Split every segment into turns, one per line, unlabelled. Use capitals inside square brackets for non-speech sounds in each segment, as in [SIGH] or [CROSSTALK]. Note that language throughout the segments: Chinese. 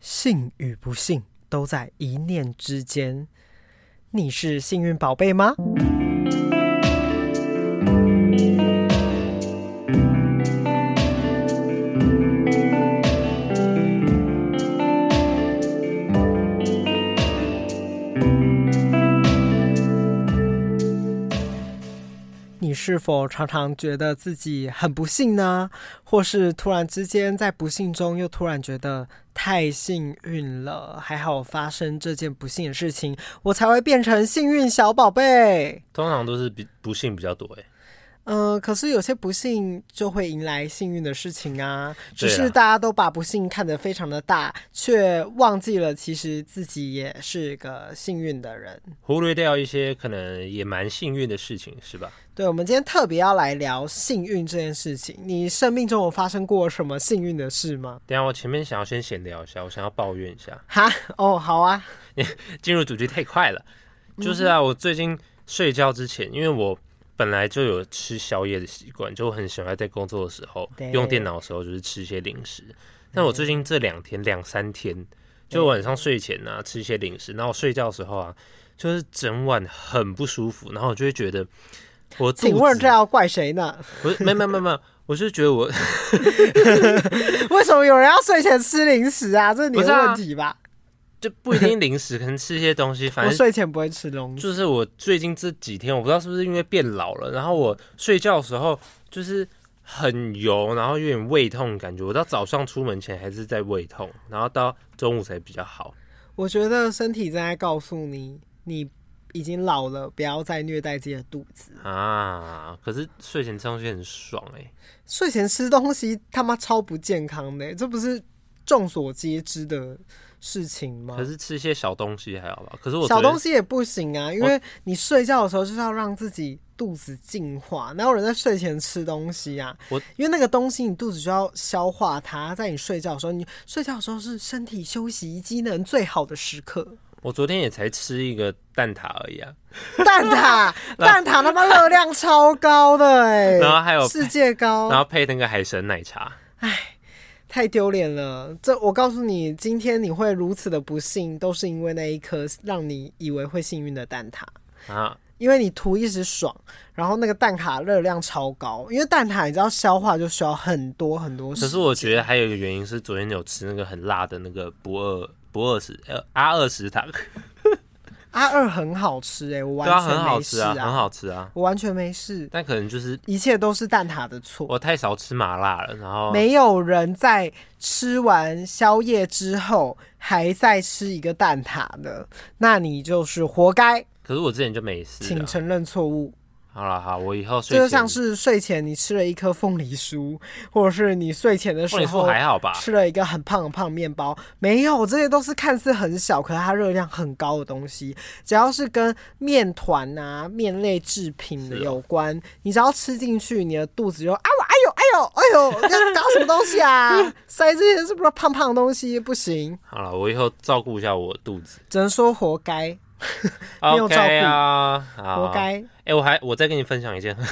幸与不幸都在一念之间。你是幸运宝贝吗？是否常常觉得自己很不幸呢？或是突然之间在不幸中又突然觉得太幸运了？还好发生这件不幸的事情，我才会变成幸运小宝贝。
通常都是比不幸比较多诶。
嗯、呃，可是有些不幸就会迎来幸运的事情啊！只是大家都把不幸看得非常的大，却忘记了其实自己也是个幸运的人，
忽略掉一些可能也蛮幸运的事情，是吧？
对，我们今天特别要来聊幸运这件事情。你生命中有发生过什么幸运的事吗？
等下，我前面想要先闲聊一下，我想要抱怨一下。
哈，哦，好啊，[LAUGHS]
进入主题太快了。就是啊，我最近睡觉之前，因为我。本来就有吃宵夜的习惯，就很喜欢在工作的时候用电脑的时候，就是吃一些零食。但我最近这两天两三天，就晚上睡前啊吃一些零食，然后我睡觉的时候啊，就是整晚很不舒服，然后我就会觉得我肚子。请
问这要怪谁呢？
不是，没没没没，我是觉得我 [LAUGHS]
为什么有人要睡前吃零食啊？这是你的问题吧？
就不一定零食，可能吃一些东西。反正 [LAUGHS]
睡前不会吃东西。
就是我最近这几天，我不知道是不是因为变老了，然后我睡觉的时候就是很油，然后有点胃痛感觉。我到早上出门前还是在胃痛，然后到中午才比较好。
我觉得身体正在告诉你，你已经老了，不要再虐待自己的肚子
啊！可是睡前吃东西很爽哎、欸，
睡前吃东西他妈超不健康的、欸，这不是众所皆知的。事情吗？
可是吃一些小东西还好吧。可是我
小东西也不行啊，因为你睡觉的时候就是要让自己肚子净化。哪有人在睡前吃东西啊？我因为那个东西你肚子就要消化它，在你睡觉的时候，你睡觉的时候是身体休息机能最好的时刻。
我昨天也才吃一个蛋挞而已啊，
蛋挞 [LAUGHS] 蛋挞他妈热量超高的哎、欸，[LAUGHS]
然后还有
世界高，
然后配那个海神奶茶，
哎。太丢脸了！这我告诉你，今天你会如此的不幸，都是因为那一颗让你以为会幸运的蛋挞啊！因为你图一时爽，然后那个蛋挞热量超高，因为蛋挞你知道消化就需要很多很多。可
是我觉得还有一个原因是，昨天有吃那个很辣的那个不二不二食呃阿二食堂。
阿二很好吃哎、欸，我完全没事
很好吃啊，
我完全没事。
但可能就是
一切都是蛋挞的错。
我太少吃麻辣了，然后
没有人在吃完宵夜之后还在吃一个蛋挞的，那你就是活该。
可是我之前就没事，
请承认错误。
好了好，我以后睡前
就像是睡前你吃了一颗凤梨酥，或者是你睡前的时候
还好吧，
吃了一个很胖很胖面包，没有，这些都是看似很小，可是它热量很高的东西。只要是跟面团啊、面类制品的有关，哦、你只要吃进去，你的肚子就啊，我哎呦哎呦哎呦，你要搞什么东西啊？塞这些是不是胖胖的东西？不行。
好了，我以后照顾一下我的肚子，
只能说活该。[LAUGHS] 没有照顾
Okay 啊，
活该！
哎、欸，我还我再跟你分享一件很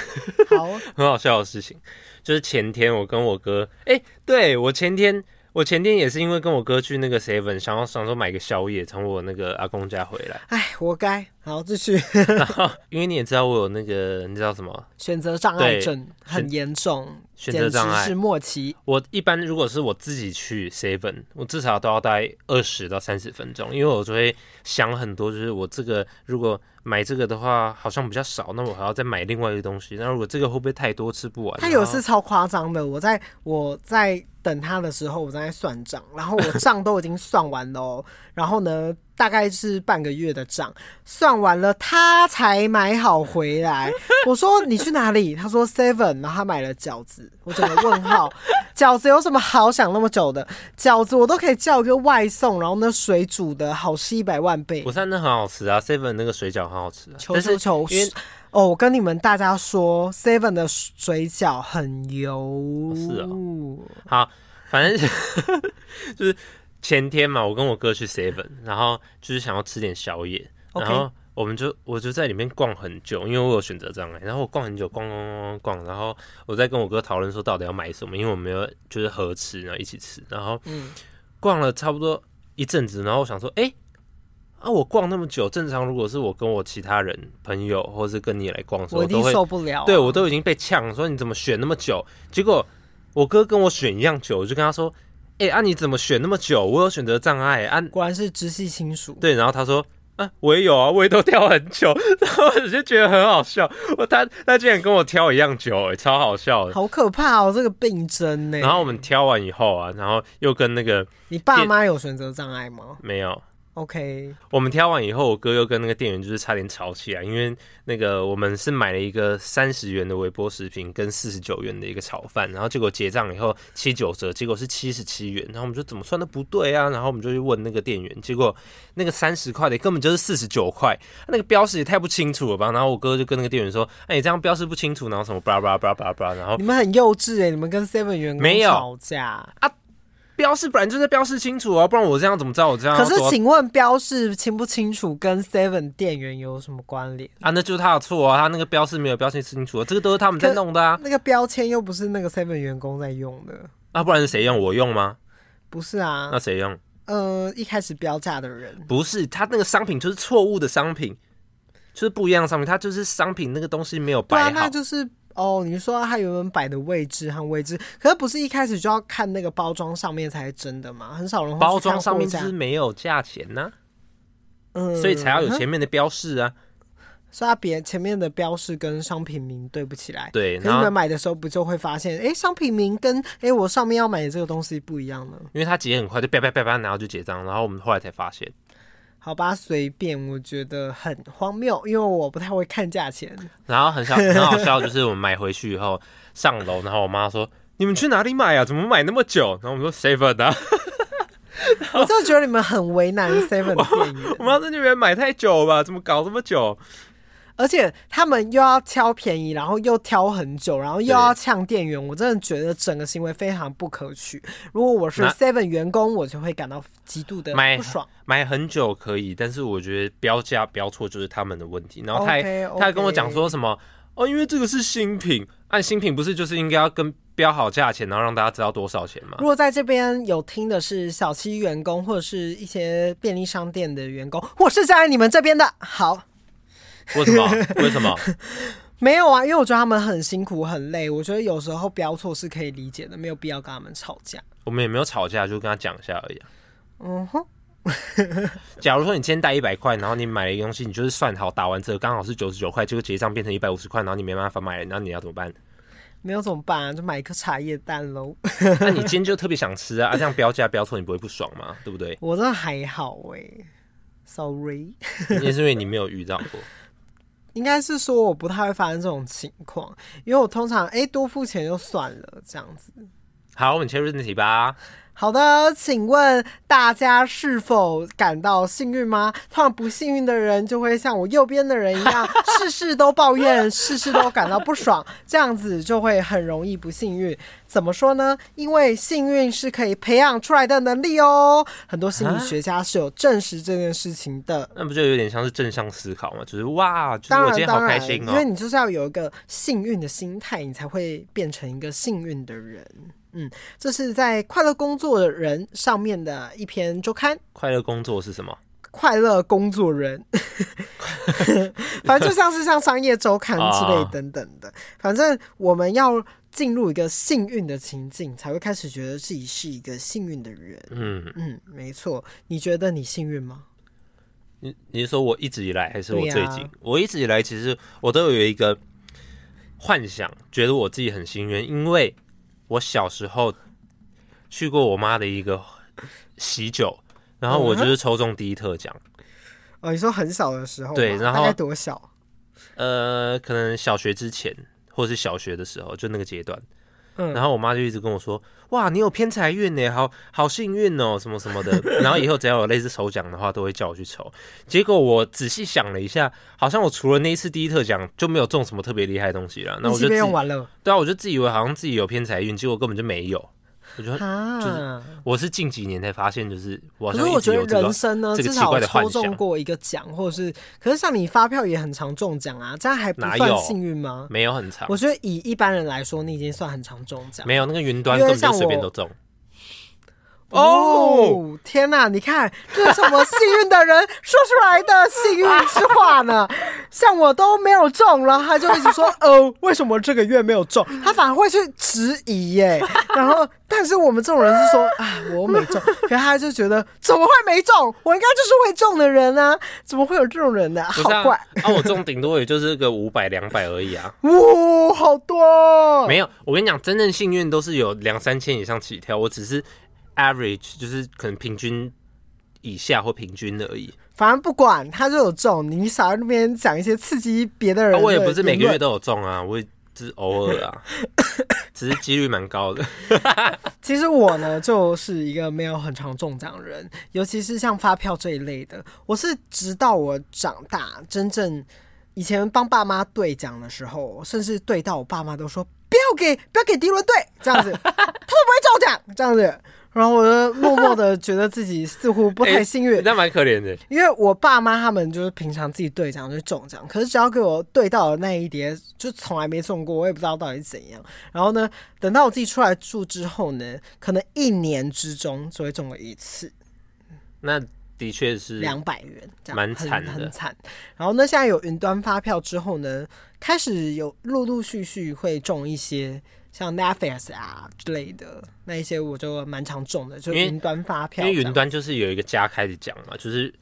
好 [LAUGHS]
很好笑的事情，就是前天我跟我哥，哎、欸，对我前天。我前天也是因为跟我哥去那个 Seven，想要想说买个宵夜，从我那个阿公家回来。
哎，活该！好，继续。[LAUGHS]
然后，因为你也知道我有那个，你知道什么？
选择障碍症很严重，
选择障碍
是末期。
我一般如果是我自己去 Seven，我至少都要待二十到三十分钟，因为我就会想很多，就是我这个如果买这个的话，好像比较少，那我还要再买另外一个东西。那如果这个会不会太多吃不完？
他有一次超夸张的，我在我在。等他的时候，我正在算账，然后我账都已经算完了喔，[LAUGHS] 然后呢，大概是半个月的账算完了，他才买好回来。[LAUGHS] 我说你去哪里？他说 Seven，然后他买了饺子。我整个问号，[LAUGHS] 饺子有什么好想那么久的？饺子我都可以叫一个外送，然后那水煮的好吃一百万倍。
我看那很好吃啊，Seven 那个水饺很好吃啊。
求求求！哦，我跟你们大家说，Seven 的水饺很油。
哦是哦。好，反正 [LAUGHS] 就是前天嘛，我跟我哥去 Seven，然后就是想要吃点宵夜然后我们就我就在里面逛很久，因为我有选择障碍，然后我逛很久，逛逛逛逛逛，然后我在跟我哥讨论说到底要买什么，因为我们有就是合吃，然后一起吃，然后逛了差不多一阵子，然后我想说，哎、欸，啊，我逛那么久，正常如果是我跟我其他人朋友，或是跟你来逛的时候，
我一定受不了、啊。
对我都已经被呛，说你怎么选那么久？结果我哥跟我选一样久，我就跟他说，哎、欸，啊，你怎么选那么久？我有选择障碍，啊，
果然是直系亲属。
对，然后他说。啊，我也有啊，我也都挑很久，[LAUGHS] 然后我就觉得很好笑。我他他竟然跟我挑一样久，哎，超好笑的，
好可怕哦，这个病症呢。
然后我们挑完以后啊，然后又跟那个
你爸妈有选择障碍吗？
没有。
OK，
我们挑完以后，我哥又跟那个店员就是差点吵起来，因为那个我们是买了一个三十元的微波食品跟四十九元的一个炒饭，然后结果结账以后七九折，结果是七十七元，然后我们就怎么算都不对啊，然后我们就去问那个店员，结果那个三十块的根本就是四十九块，那个标识也太不清楚了吧？然后我哥就跟那个店员说：“哎、欸，你这样标识不清楚，然后什么巴拉巴拉巴拉巴拉巴拉。”然后
你们很幼稚哎，你们跟 Seven 员工吵架啊？
标示本来就是标示清楚啊，不然我这样怎么知道我这样？
可是，请问标示清不清楚跟 Seven 店员有什么关联
啊？那就是他的错啊，他那个标示没有标示清楚啊，这个都是他们在弄的啊。
那个标签又不是那个 Seven 员工在用的，
啊，不然是谁用？我用吗？
不是啊，
那谁用？
呃，一开始标价的人
不是他那个商品就是错误的商品，就是不一样的商品，他就是商品那个东西没有摆好，
那就是。哦，你说它原本摆的位置和位置，可是不是一开始就要看那个包装上面才是真的吗？很少人
包装上面就是没有价钱呢、啊，嗯，所以才要有前面的标示啊。
所以他别前面的标示跟商品名对不起来，
对，
可是你们买的时候不就会发现，哎、欸，商品名跟哎、欸、我上面要买的这个东西不一样呢？
因为他结很快，就叭叭叭叭，然后就结账，然后我们后来才发现。
好吧，随便，我觉得很荒谬，因为我不太会看价钱。
然后很笑很好笑，就是我们买回去以后上楼，然后我妈说：“你们去哪里买啊？怎么买那么久？”然后我们说：“seven 的。”
我就觉得你们很为难 seven 的店员。[LAUGHS]
我妈在那边买太久了吧？怎么搞这么久？”
而且他们又要挑便宜，然后又挑很久，然后又要呛店员，我真的觉得整个行为非常不可取。如果我是 Seven 员工，我就会感到极度的不爽。
买，买很久可以，但是我觉得标价标错就是他们的问题。然后他还 okay, okay. 他还跟我讲说什么哦，因为这个是新品，按新品不是就是应该要跟标好价钱，然后让大家知道多少钱吗？
如果在这边有听的是小七员工，或者是一些便利商店的员工，我是站在你们这边的，好。
为什么？为什么？[LAUGHS]
没有啊，因为我觉得他们很辛苦、很累。我觉得有时候标错是可以理解的，没有必要跟他们吵架。
我们也没有吵架，就跟他讲一下而已啊。
嗯哼。[LAUGHS]
假如说你今天带一百块，然后你买了一个东西，你就是算好打完折刚好是九十九块，结果结账变成一百五十块，然后你没办法买了，然后你要怎么办？
没有怎么办啊？就买一颗茶叶蛋喽。
那你 [LAUGHS] 今天就特别想吃啊？啊，这样标价标错，你不会不爽吗？对不对？
我这还好哎、欸，sorry。
也是因为你没有遇到过。
应该是说我不太会发生这种情况，因为我通常哎、多付钱就算了这样子。
好，我们切入正题吧。
好的，请问大家是否感到幸运吗？通常不幸运的人就会像我右边的人一样，[LAUGHS] 事事都抱怨，事事都感到不爽，这样子就会很容易不幸运。怎么说呢？因为幸运是可以培养出来的能力哦。很多心理学家是有证实这件事情的。
那不就有点像是正向思考吗？就是哇，就是我今天好开心哦。
因为你就是要有一个幸运的心态，你才会变成一个幸运的人。嗯，这是在快乐工作的人上面的一篇周刊。
快乐工作是什么？
快乐工作人，[LAUGHS] 反正就像是像商业周刊之类等等的。反正我们要进入一个幸运的情境，才会开始觉得自己是一个幸运的人。嗯嗯，没错。你觉得你幸运吗？
你你是说我一直以来，还是我最近？啊、我一直以来其实我都有一个幻想，觉得我自己很幸运，因为。我小时候去过我妈的一个喜酒，然后我就是抽中第一特奖。
哦，你说很小的时候？
对，然后
大概多小？
呃，可能小学之前，或者是小学的时候，就那个阶段。嗯，然后我妈就一直跟我说：“哇，你有偏财运呢，好好幸运哦，什么什么的。[LAUGHS] ”然后以后只要有类似抽奖的话，都会叫我去抽。结果我仔细想了一下，好像我除了那一次第一特奖，就没有中什么特别厉害的东西了。那我就
用完了。
对啊，我就自以为好像自己有偏财运，结果根本就没有。我觉得就是，我是近几年才发现，就是我
可是我觉得人生呢，至少抽中过一个奖，或者是，可是像你发票也很常中奖啊，这样还不算幸运吗？
没有很常。
我觉得以一般人来说，你已经算很常中奖。
没有那个云端根本就随便都中。
哦，天哪！你看这是我幸运的人说出来的幸运之话呢？[LAUGHS] 像我都没有中，然后他就一直说：“哦，为什么这个月没有中？”他反而会去质疑耶。[LAUGHS] 然后，但是我们这种人是说：“啊，我没中。”可是他就觉得怎么会没中？我应该就是会中的人啊！怎么会有这种人呢？好怪！
啊，我中顶多也就是个五百两百而已啊！[LAUGHS]
哇，好多！
没有，我跟你讲，真正幸运都是有两三千以上起跳。我只是。Average 就是可能平均以下或平均而已。
反正不管他就有中，你少在那边讲一些刺激别的人的、啊。
我也不是每个月都有中啊，我也只是偶尔啊，[LAUGHS] 只是几率蛮高的。[LAUGHS]
其实我呢，就是一个没有很常中奖的人，尤其是像发票这一类的。我是直到我长大，真正以前帮爸妈兑奖的时候，甚至兑到我爸妈都说不要给，不要给迪伦兑，这样子他都不会中奖，这样子。然后我就默默的觉得自己似乎不太幸运，
那蛮可怜的。
因为我爸妈他们就是平常自己兑奖就中奖，可是只要给我兑到的那一叠，就从来没中过，我也不知道到底是怎样。然后呢，等到我自己出来住之后呢，可能一年之中只会中了一次。
那的确是
两百元，这样
蛮惨的，
很惨。然后呢，现在有云端发票之后呢，开始有陆陆续续会中一些。像 Netflix 啊之类的那一些，我就蛮常中的，就云端发票。
因为云端就是有一个加开始奖嘛，就是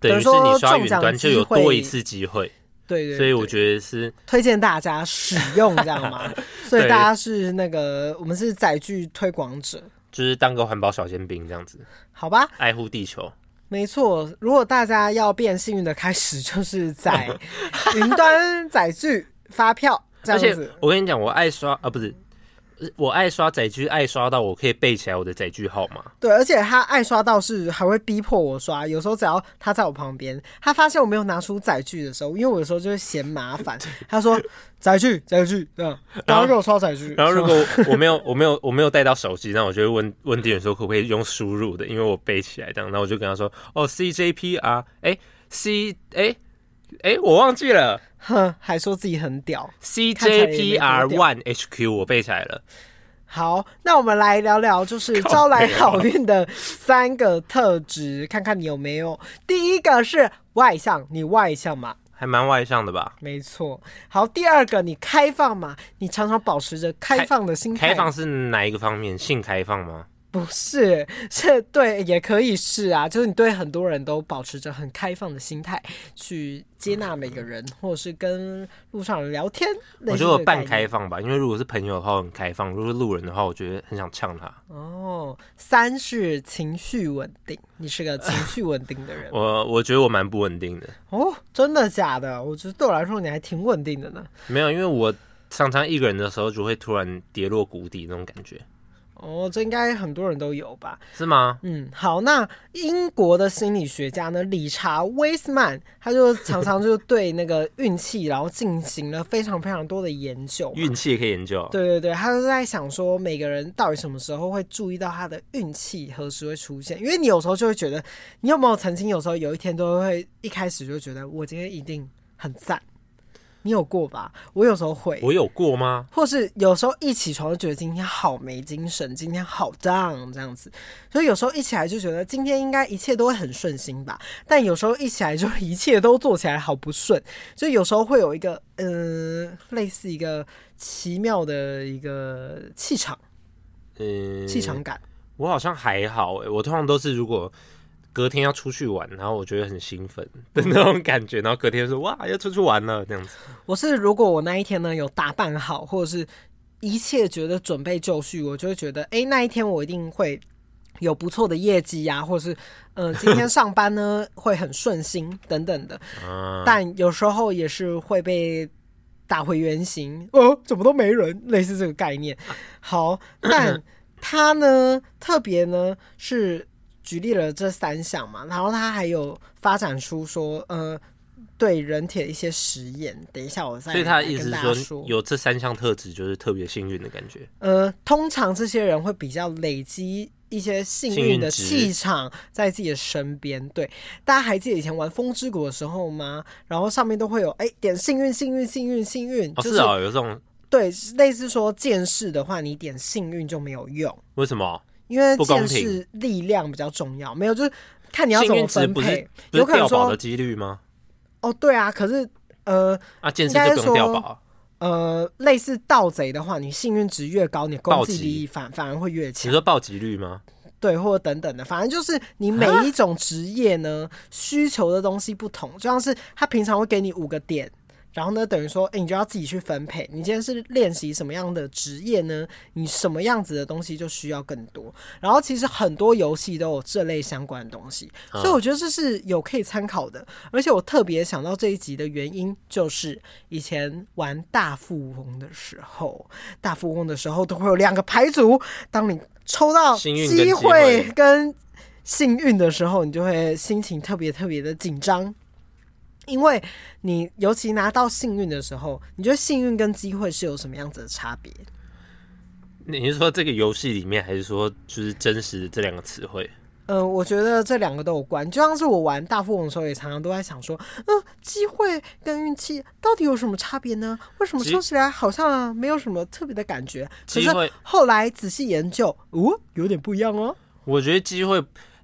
等于是你刷云端就有多一次机会。
对，对对，
所以我觉得是
推荐大家使用，这样吗？[LAUGHS] 所以大家是那个我们是载具推广者，
就是当个环保小尖兵这样子，
好吧？
爱护地球，
没错。如果大家要变幸运的开始，就是在 [LAUGHS] 云端载具发票这样子。而且
我跟你讲，我爱刷啊，不是。我爱刷载具，爱刷到我可以背起来我的载具号码。
对，而且他爱刷到是还会逼迫我刷。有时候只要他在我旁边，他发现我没有拿出载具的时候，因为我有时候就会嫌麻烦，[LAUGHS] 他说载具载具这样，然后给我刷载具。
然后如果我没有 [LAUGHS] 我没有 [LAUGHS] 我没有带到手机，那我就会问问店员说可不可以用输入的，因为我背起来这样。然后我就跟他说哦，CJPR，哎，C，哎，哎，我忘记了。
哼，还说自己很屌
，CJPR One HQ 我背起来了。
好，那我们来聊聊，就是招来好运的三个特质，[LAUGHS] 看看你有没有。第一个是外向，你外向吗？
还蛮外向的吧？
没错。好，第二个你开放嘛？你常常保持着开放的心态。
开放是哪一个方面？性开放吗？
不是，是对，也可以是啊，就是你对很多人都保持着很开放的心态，去接纳每个人，或者是跟路上人聊天。
我觉得我半开放吧，因为如果是朋友的话，我很开放；如果是路人的话，我觉得很想呛他。
哦，三是情绪稳定，你是个情绪稳定的人。[LAUGHS]
我我觉得我蛮不稳定的。
哦，真的假的？我觉得对我来说你还挺稳定的呢。
没有，因为我常常一个人的时候就会突然跌落谷底那种感觉。
哦，这应该很多人都有吧？
是吗？
嗯，好，那英国的心理学家呢，理查威斯曼，他就常常就对那个运气，然后进行了非常非常多的研究。
运气也可以研究？
对对对，他就在想说，每个人到底什么时候会注意到他的运气何时会出现？因为你有时候就会觉得，你有没有曾经有时候有一天都会一开始就觉得，我今天一定很赞。你有过吧？我有时候会。
我有过吗？
或是有时候一起床就觉得今天好没精神，今天好 down 这样子。所以有时候一起来就觉得今天应该一切都会很顺心吧。但有时候一起来就 [LAUGHS] 一切都做起来好不顺。所以有时候会有一个嗯、呃，类似一个奇妙的一个气场，嗯，气场感。
我好像还好诶，我通常都是如果。隔天要出去玩，然后我觉得很兴奋 [LAUGHS] 的那种感觉，然后隔天说哇要出去玩了这样子。
我是如果我那一天呢有打扮好，或者是一切觉得准备就绪，我就会觉得哎、欸、那一天我一定会有不错的业绩呀，或者是嗯、呃、今天上班呢会很顺心等等的。但有时候也是会被打回原形，哦怎么都没人，类似这个概念。好，但他呢特别呢是。举例了这三项嘛，然后他还有发展出说，呃，对人体的一些实验。等一下我再。
所以他的意思是说，有这三项特质就是特别幸运的感觉。
呃，通常这些人会比较累积一些幸运的气场在自己的身边。对，大家还记得以前玩风之谷的时候吗？然后上面都会有哎点幸运幸运幸运幸运。
哦，是啊，有这种。
对，类似说剑士的话，你点幸运就没有用。
为什么？
因为剑士力量比较重要，没有就是看你要怎么分配，有可能说
的几率吗？
哦，对啊，可是呃，
啊，剑士就不用掉宝。
呃，类似盗贼的话，你幸运值越高，你攻击力反反而会越强。
你说暴击率吗？
对，或者等等的，反正就是你每一种职业呢，需求的东西不同，就像是他平常会给你五个点。然后呢，等于说，哎，你就要自己去分配。你今天是练习什么样的职业呢？你什么样子的东西就需要更多。然后其实很多游戏都有这类相关的东西，所以我觉得这是有可以参考的。而且我特别想到这一集的原因，就是以前玩大富翁的时候，大富翁的时候都会有两个牌组，当你抽到机会跟幸运的时候，你就会心情特别特别的紧张。因为你尤其拿到幸运的时候，你觉得幸运跟机会是有什么样子的差别？
你是说这个游戏里面，还是说就是真实的这两个词汇？
嗯、呃，我觉得这两个都有关。就像是我玩大富翁的时候，也常常都在想说，嗯、呃，机会跟运气到底有什么差别呢？为什么说起来好像没有什么特别的感觉？其实后来仔细研究，哦，有点不一样哦。
我觉得机会。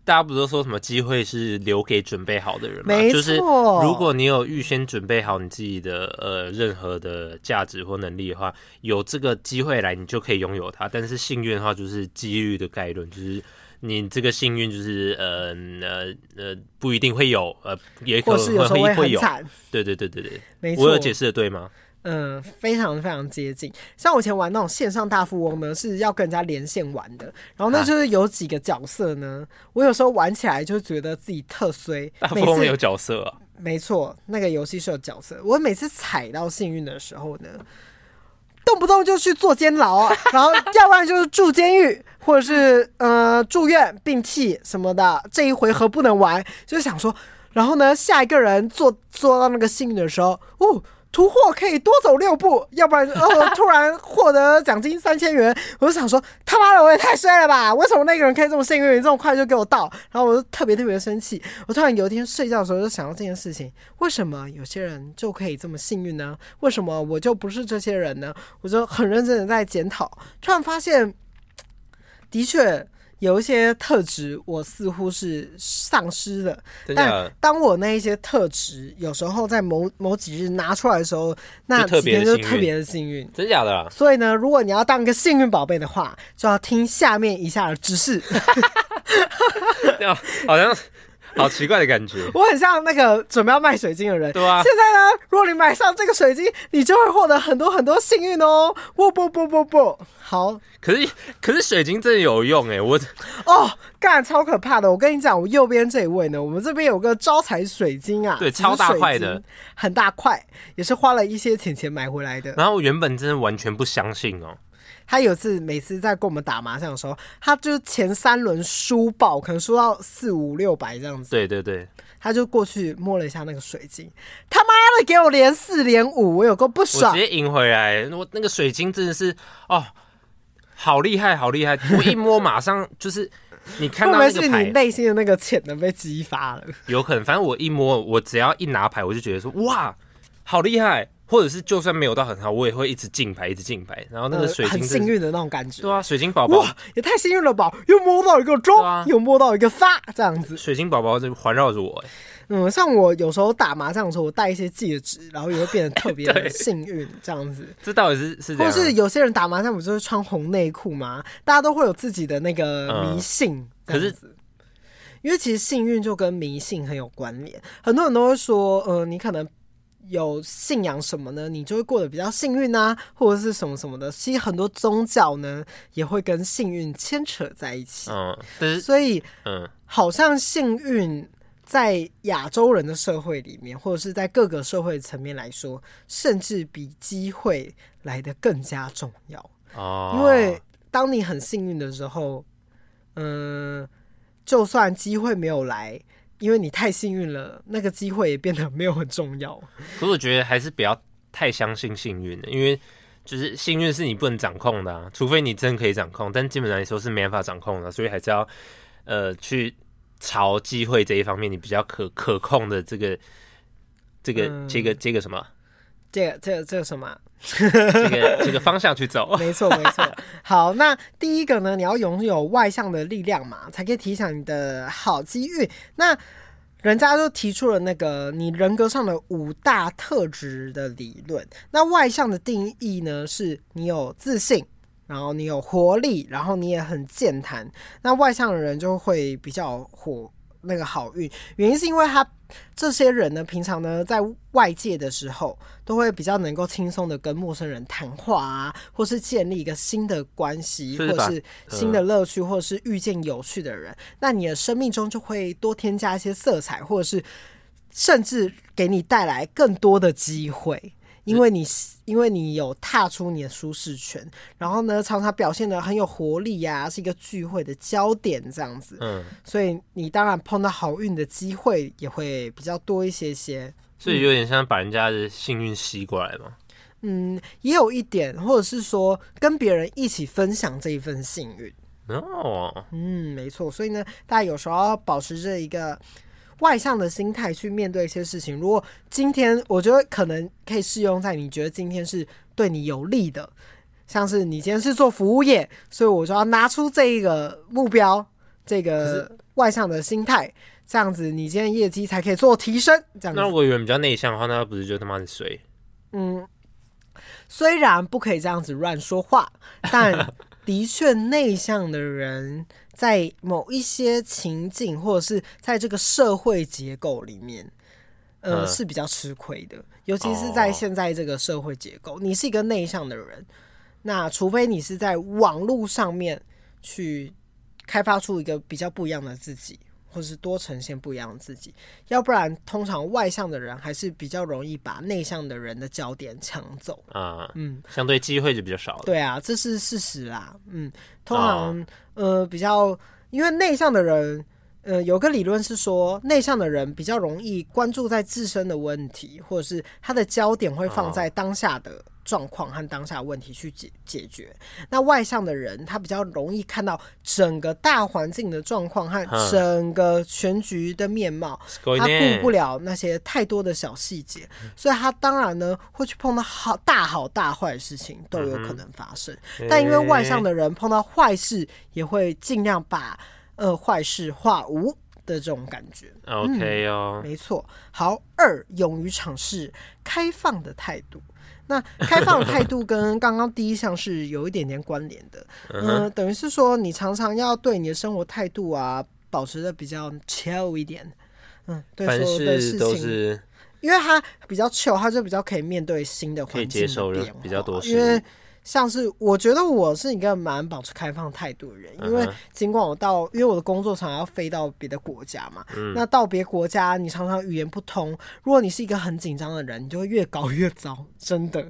大家不都说什么机会是留给准备好的人吗？没错，就是如果你有预先准备好你自己的呃任何的价值或能力的话，有这个机会来，你就可以拥有它。但是幸运的话，就是几率的概论，就是你这个幸运就是呃呃呃不一定会有，呃也可能会会，会有。对对对对对，我有解释的对吗？
嗯，非常非常接近。像我以前玩那种线上大富翁呢，是要跟人家连线玩的。然后那就是有几个角色呢，我有时候玩起来就觉得自己特衰。
大富翁有角色啊？
没错，那个游戏是有角色。我每次踩到幸运的时候呢，动不动就去坐监牢啊，然后要不然就是住监狱，或者是呃住院病气什么的。这一回合不能玩，就是想说，然后呢，下一个人坐坐到那个幸运的时候，哦。突破可以多走六步，要不然呃 [LAUGHS] 突然获得奖金三千元，我就想说他妈的我也太衰了吧！为什么那个人可以这么幸运，这么快就给我到？然后我就特别特别生气。我突然有一天睡觉的时候就想到这件事情：为什么有些人就可以这么幸运呢？为什么我就不是这些人呢？我就很认真的在检讨，突然发现，的确。有一些特质，我似乎是丧失的。但当我那一些特质有时候在某某几日拿出来的时候，那几天就特别的幸运。
真假的啊？
所以呢，如果你要当一个幸运宝贝的话，就要听下面以下的指示。[LAUGHS]
好像。[LAUGHS] 好奇怪的感觉，
我很像那个准备要卖水晶的人。
对啊，
现在呢，如果你买上这个水晶，你就会获得很多很多幸运哦。不不不不不，好。
可是可是水晶真的有用哎，我
哦，干超可怕的。我跟你讲，我右边这一位呢，我们这边有个招财水晶啊，
对，超大块的，
很大块，也是花了一些钱钱买回来的。
然后我原本真的完全不相信哦。
他有次每次在跟我们打麻将的时候，他就前三轮输爆，可能输到四五六百这样子。
对对对，
他就过去摸了一下那个水晶，他妈的给我连四连五，我有够不爽。
我直接赢回来，我那个水晶真的是哦，好厉害，好厉害！我一摸马上就是，你看到是你
内心的那个潜能被激发了？
有可能，反正我一摸，我只要一拿牌，我就觉得说哇，好厉害。或者是就算没有到很好，我也会一直进牌，一直进牌。然后那个水晶、呃、很幸运的那种感觉。对啊，水晶宝宝哇，也太幸运了吧！又摸到一个中，啊、又摸到一个发，这样子。水晶宝宝就环绕着我。嗯，像我有时候打麻将的时候，我戴一些戒指，然后也会变得特别的幸运，这样子。[LAUGHS] 这到底是是？或是有些人打麻将不就是穿红内裤吗？大家都会有自己的那个迷信。嗯、可是，因为其实幸运就跟迷信很有关联。很多人都会说，呃，你可能。有信仰什么呢？你就会过得比较幸运啊，或者是什么什么的。其实很多宗教呢，也会跟幸运牵扯在一起。嗯，所以，嗯，好像幸运在亚洲人的社会里面，或者是在各个社会层面来说，甚至比机会来的更加重要。哦，因为当你很幸运的时候，嗯，就算机会没有来。因为你太幸运了，那个机会也变得没有很重要。可是我觉得还是不要太相信幸运的，因为就是幸运是你不能掌控的啊，除非你真可以掌控，但基本上来说是没办法掌控的，所以还是要呃去朝机会这一方面，你比较可可控的这个这个、嗯、这个这个什么
这个这个这个什么？
这个这个方向去走，[LAUGHS]
没错没错。好，那第一个呢，你要拥有外向的力量嘛，才可以提醒你的好机遇。那人家就提出了那个你人格上的五大特质的理论。那外向的定义呢，是你有自信，然后你有活力，然后你也很健谈。那外向的人就会比较火。那个好运。原因是因为他这些人呢，平常呢在外界的时候，都会比较能够轻松的跟陌生人谈话啊，或是建立一个新的关系，或者是新的乐趣，或者是遇见有趣的人，那你的生命中就会多添加一些色彩，或者是甚至给你带来更多的机会。因为你因为你有踏出你的舒适圈，然后呢，常常表现的很有活力呀、啊，是一个聚会的焦点这样子。嗯，所以你当然碰到好运的机会也会比较多一些些。
所以有点像把人家的幸运吸过来嘛。
嗯，也有一点，或者是说跟别人一起分享这一份幸运。哦，嗯，没错。所以呢，大家有时候要保持着一个。外向的心态去面对一些事情。如果今天我觉得可能可以适用在你觉得今天是对你有利的，像是你今天是做服务业，所以我就要拿出这一个目标，这个外向的心态，这样子你今天业绩才可以做提升。这样子。
那我有人比较内向的话，那不是就他妈的衰？
嗯，虽然不可以这样子乱说话，但的确内向的人。在某一些情境，或者是在这个社会结构里面，呃，是比较吃亏的。尤其是在现在这个社会结构，你是一个内向的人，那除非你是在网络上面去开发出一个比较不一样的自己。或是多呈现不一样的自己，要不然通常外向的人还是比较容易把内向的人的焦点抢走
啊，嗯，相对机会就比较少了。
对啊，这是事实啦，嗯，通常、哦、呃比较，因为内向的人。呃，有个理论是说，内向的人比较容易关注在自身的问题，或者是他的焦点会放在当下的状况和当下问题去解解决。那外向的人，他比较容易看到整个大环境的状况和整个全局的面貌，他顾不了那些太多的小细节，所以他当然呢会去碰到好大好大坏的事情都有可能发生。但因为外向的人碰到坏事也会尽量把。呃，坏事化无的这种感觉
，OK 哦，
嗯、没错。好，二，勇于尝试，开放的态度。那开放的态度跟 [LAUGHS] 刚刚第一项是有一点点关联的，嗯、呃，等于是说你常常要对你的生活态度啊，保持的比较 chill 一点。嗯，对，所有的事情，因为他比较 chill，他就比较可以面对新的环境，可以接受的比较多，因为。像是我觉得我是一个蛮保持开放态度的人，因为尽管我到，因为我的工作常常要飞到别的国家嘛，嗯、那到别国家你常常语言不通，如果你是一个很紧张的人，你就会越搞越糟，真的。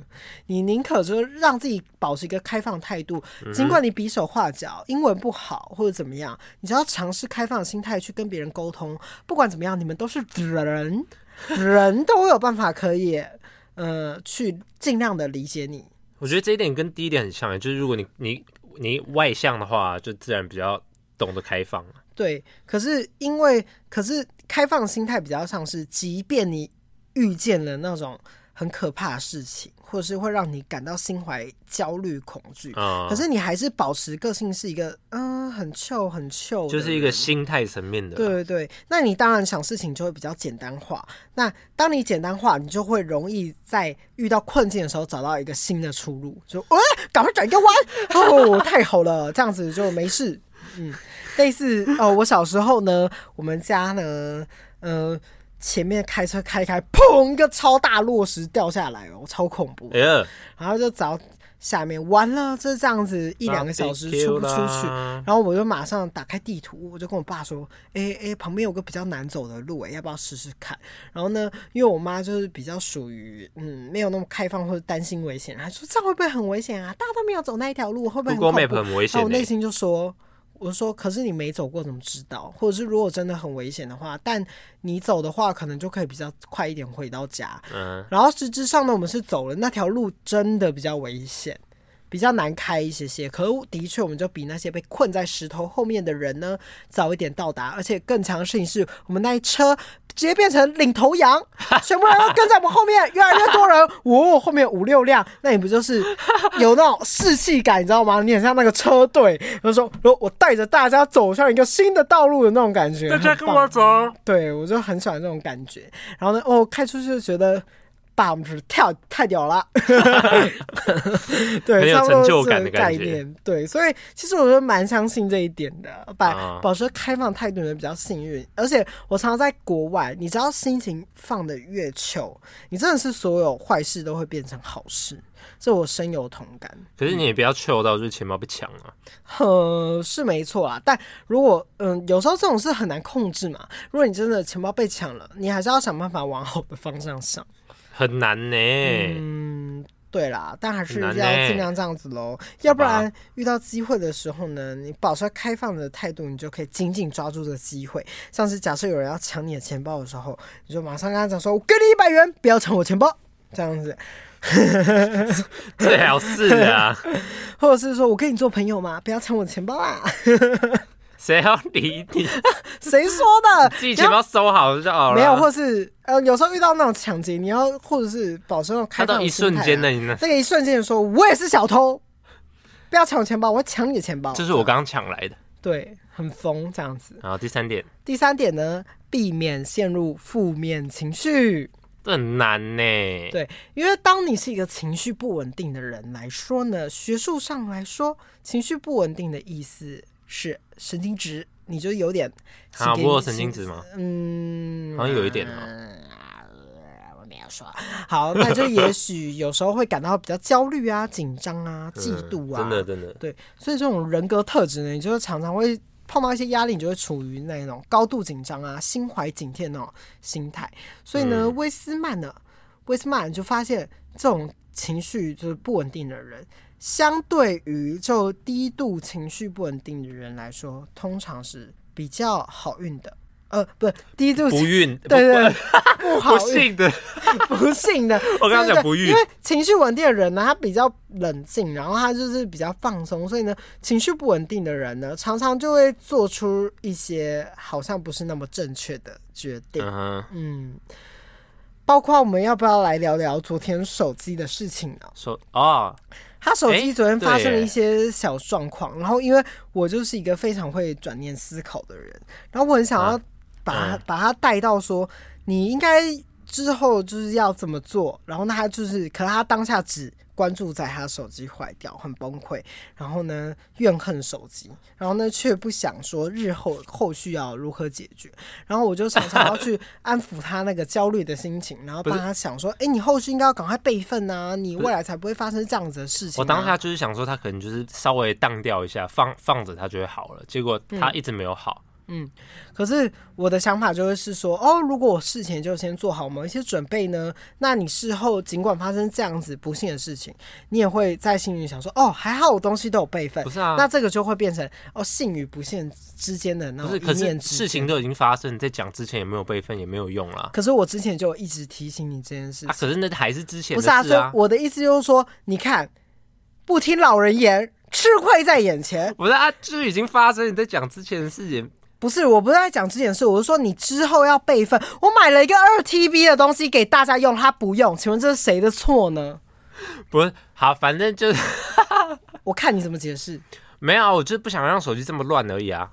你宁可就是让自己保持一个开放态度，尽管你比手画脚，英文不好或者怎么样，你只要尝试开放的心态去跟别人沟通，不管怎么样，你们都是人，人都有办法可以呃去尽量的理解你。
我觉得这一点跟第一点很像，就是如果你你你外向的话，就自然比较懂得开放。
对，可是因为可是开放心态比较像是，即便你遇见了那种。很可怕的事情，或者是会让你感到心怀焦虑、恐惧。啊，可是你还是保持个性是一个，嗯，很 chill 很 chill
就是一个心态层面的。
对对对，那你当然想事情就会比较简单化。那当你简单化，你就会容易在遇到困境的时候找到一个新的出路。就，哎，赶快转一个弯，哦，太好了，这样子就没事。嗯，类似哦，我小时候呢，我们家呢，呃。前面开车开开，砰！一个超大落石掉下来哦，超恐怖。Yeah. 然后就找下面，完了，就这样子一两个小时出不出去。然后我就马上打开地图，我就跟我爸说：“哎、欸、哎、欸，旁边有个比较难走的路，哎，要不要试试看？”然后呢，因为我妈就是比较属于嗯，没有那么开放或者担心危险，她说：“这样会不会很危险啊？大家都没有走那一条路，会不会很恐怖？”很危险。然后我内心就说。我说：“可是你没走过，怎么知道？或者是如果真的很危险的话，但你走的话，可能就可以比较快一点回到家。嗯，然后实质上呢，我们是走了那条路，真的比较危险。比较难开一些些。可的确，我们就比那些被困在石头后面的人呢早一点到达，而且更强的事情是我们那一车直接变成领头羊，[LAUGHS] 全部人都跟在我们后面，越来越多人，哦，后面五六辆，那你不就是有那种士气感，你知道吗？你很像那个车队，他说，我带着大家走向一个新的道路的那种感觉，
大家跟我走，
对我就很喜欢这种感觉。然后呢，哦，开出去就觉得。爸，我们是跳太屌了，[LAUGHS] 对，
很有成就感的概
念，对，所以其实我觉得蛮相信这一点的。把保持开放态度的人比较幸运，而且我常常在国外，你只要心情放的越糗，你真的是所有坏事都会变成好事，这我深有同感。
可是你也不要糗到就是钱包被抢啊，
呃，是没错啊，但如果嗯，有时候这种事很难控制嘛。如果你真的钱包被抢了，你还是要想办法往好的方向想。
很难呢，
嗯，对啦，但还是要尽量这样子喽，要不然遇到机会的时候呢，你保持开放的态度，你就可以紧紧抓住这个机会。像是假设有人要抢你的钱包的时候，你就马上跟他讲说：“我给你一百元，不要抢我钱包。”这样子，
最好是啊，[LAUGHS]
或者是说我跟你做朋友嘛，不要抢我的钱包啊。[LAUGHS]
谁要理你？[LAUGHS]
谁说的？[LAUGHS]
自己钱包收好就好了。
没有，或是呃，有时候遇到那种抢劫，你要或者是保持那种开放
一瞬间的，那
个一瞬间说，我也是小偷，不要抢我钱包，我会抢你的钱包。
这是我刚抢来的。
对，很疯这样子。
然后第三点，
第三点呢，避免陷入负面情绪。
这很难呢。
对，因为当你是一个情绪不稳定的人来说呢，学术上来说，情绪不稳定的意思。是神经质，你就有点
啊，我有神经质吗？
嗯，
好像有一点哦、
呃。我没有说。好，那就也许有时候会感到比较焦虑啊、紧张啊、[LAUGHS] 嫉妒啊。
真的，真的。
对，所以这种人格特质呢，你就是常常会碰到一些压力，你就会处于那种高度紧张啊、心怀警惕的那种心态。所以呢，嗯、威斯曼呢，威斯曼就发现这种情绪就是不稳定的人。相对于就低度情绪不稳定的人来说，通常是比较好运的。呃，不低度
不
运，对对，[LAUGHS] 不好
运的，
不幸的。[LAUGHS] [LAUGHS]
我刚刚讲不运，
因为情绪稳定的人呢，他比较冷静，然后他就是比较放松，所以呢，情绪不稳定的人呢，常常就会做出一些好像不是那么正确的决定。Uh huh. 嗯。包括我们要不要来聊聊昨天手机的事情呢？
手啊，
他手机昨天发生了一些小状况，然后因为我就是一个非常会转念思考的人，然后我很想要把把他带到说，你应该之后就是要怎么做，然后那他就是，可是他当下只。关注在他手机坏掉，很崩溃，然后呢怨恨手机，然后呢却不想说日后后续要如何解决，然后我就常常要去 [LAUGHS] 安抚他那个焦虑的心情，然后帮他想说，哎是，你后续应该要赶快备份啊，你未来才不会发生这样子的事情啊。
我当下就是想说，他可能就是稍微荡掉一下，放放着他就会好了，结果他一直没有好。嗯
嗯，可是我的想法就会是说，哦，如果我事前就先做好某一些准备呢，那你事后尽管发生这样子不幸的事情，你也会在心里想说，哦，还好我东西都有备份。
不是啊，
那这个就会变成哦，幸与不幸之间的那
种事情都已经发生，你在讲之前也没有备份，也没有用了。
可是我之前就一直提醒你这件事情。
啊，可是那还是之前的
事啊。不是啊，所以我的意思就是说，你看，不听老人言，吃亏在眼前。
不是啊，就已经发生，你在讲之前的事情。
不是，我不是在讲这件事，我是说你之后要备份。我买了一个二 TB 的东西给大家用，他不用，请问这是谁的错呢？
不是，好，反正就是，[LAUGHS] [LAUGHS]
我看你怎么解释。
没有，我就是不想让手机这么乱而已啊。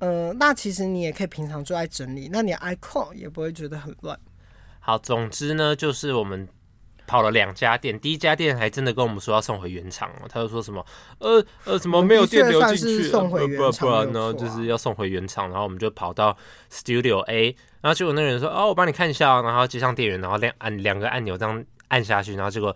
呃，那其实你也可以平常就爱整理，那你 iCloud 也不会觉得很乱。
好，总之呢，就是我们。跑了两家店，第一家店还真的跟我们说要送回原厂哦，他就说什么呃呃什么没有电流进去，
送回原厂，
不然呢就是要送回原厂，然后我们就跑到 Studio A，然后结果那个人说哦我帮你看一下，然后接上电源，然后两按两个按钮这样按下去，然后结果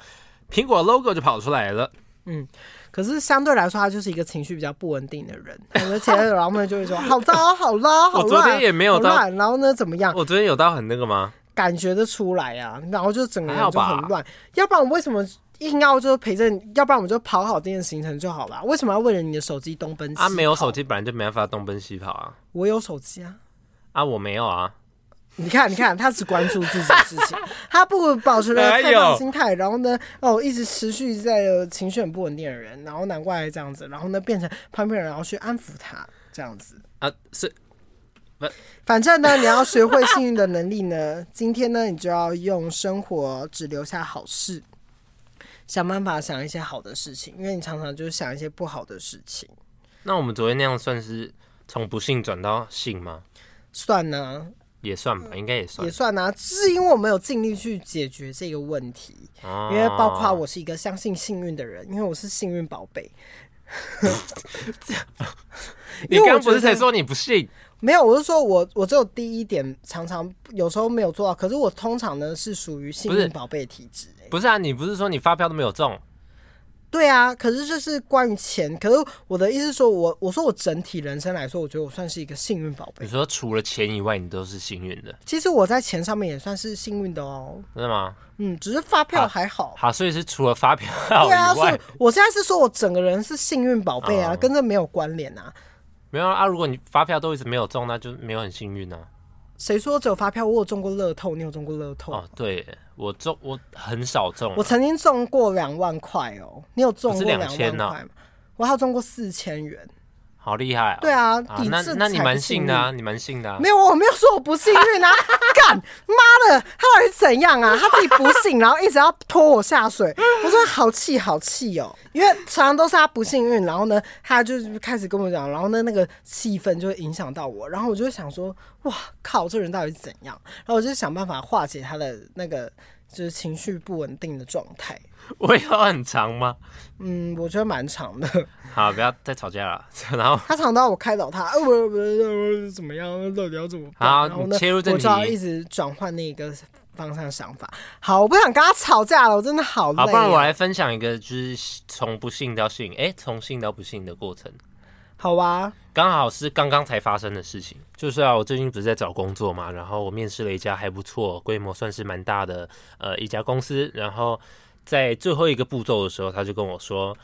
苹果 logo 就跑出来了。
嗯，可是相对来说他就是一个情绪比较不稳定的人，[LAUGHS] 而且然后呢就会说好糟好啦，好乱，我
昨天也没有到，
然后呢怎么样？
我昨天有到很那个吗？
感觉得出来呀、啊，然后就整个人就很乱。要不然我为什么硬要就陪着你？要不然我们就跑好这件行程就好了。为什么要为了你的手机东奔西跑？
啊，没有手机本来就没办法东奔西跑啊。
我有手机啊，
啊，我没有啊。
你看，你看，他只关注自己的事情，[LAUGHS] 他不保持了开放心态，然后呢，哦，一直持续在情绪很不稳定的人，然后难怪这样子，然后呢，变成旁边人然后去安抚他这样子
啊，是，
反正呢，你要学会幸运的能力呢，今天呢，你就要用生活只留下好事，想办法想一些好的事情，因为你常常就是想一些不好的事情。
那我们昨天那样算是从不幸转到幸吗？
算呢。
也算吧，应该也算
也算啊，是因为我没有尽力去解决这个问题，哦、因为包括我是一个相信幸运的人，因为我是幸运宝贝。[LAUGHS]
你刚刚不是才说你不信？
没有，我是说我我只有第一点常常有时候没有做到，可是我通常呢是属于幸运宝贝体质、欸。
不是啊，你不是说你发票都没有中？
对啊，可是这是关于钱。可是我的意思是说，我我说我整体人生来说，我觉得我算是一个幸运宝贝。
你说除了钱以外，你都是幸运的。
其实我在钱上面也算是幸运的哦。
真的吗？
嗯，只是发票还好。
好，所以是除了发票。
对啊，所以我现在是说我整个人是幸运宝贝啊，哦、跟这没有关联啊。
没有啊，如果你发票都一直没有中，那就没有很幸运啊。
谁说只有发票？我有中过乐透，你有中过乐透？
哦，对。我中我很少中，
我曾经中过两万块哦。你有中过两万块吗？我还有中过四千元。
好厉害啊！
对啊，
啊那那你蛮幸的啊，你蛮幸的啊。
没有，我没有说我不幸运啊！[LAUGHS] 干妈的，他到底怎样啊？他自己不幸，然后一直要拖我下水，我说好气好气哦！因为常常都是他不幸运，然后呢，他就开始跟我讲，然后呢，那个气氛就会影响到我，然后我就会想说，哇靠，这人到底是怎样？然后我就想办法化解他的那个就是情绪不稳定的状态。[LAUGHS]
我要很长吗？
嗯，我觉得蛮长的。
好，不要再吵架了。[LAUGHS] 然后
他长到我开导他，呃，不不不，怎么样？到底要怎么办？
好，
然后呢，
切入正题，
我就要一直转换那个方向想法。好，我不想跟他吵架了，我真的好累啊。
好，不然我来分享一个，就是从不幸到幸，哎、欸，从幸到不幸的过程。
好啊，
刚好是刚刚才发生的事情。就是啊，我最近不是在找工作嘛，然后我面试了一家还不错、规模算是蛮大的呃一家公司，然后。在最后一个步骤的时候，他就跟我说。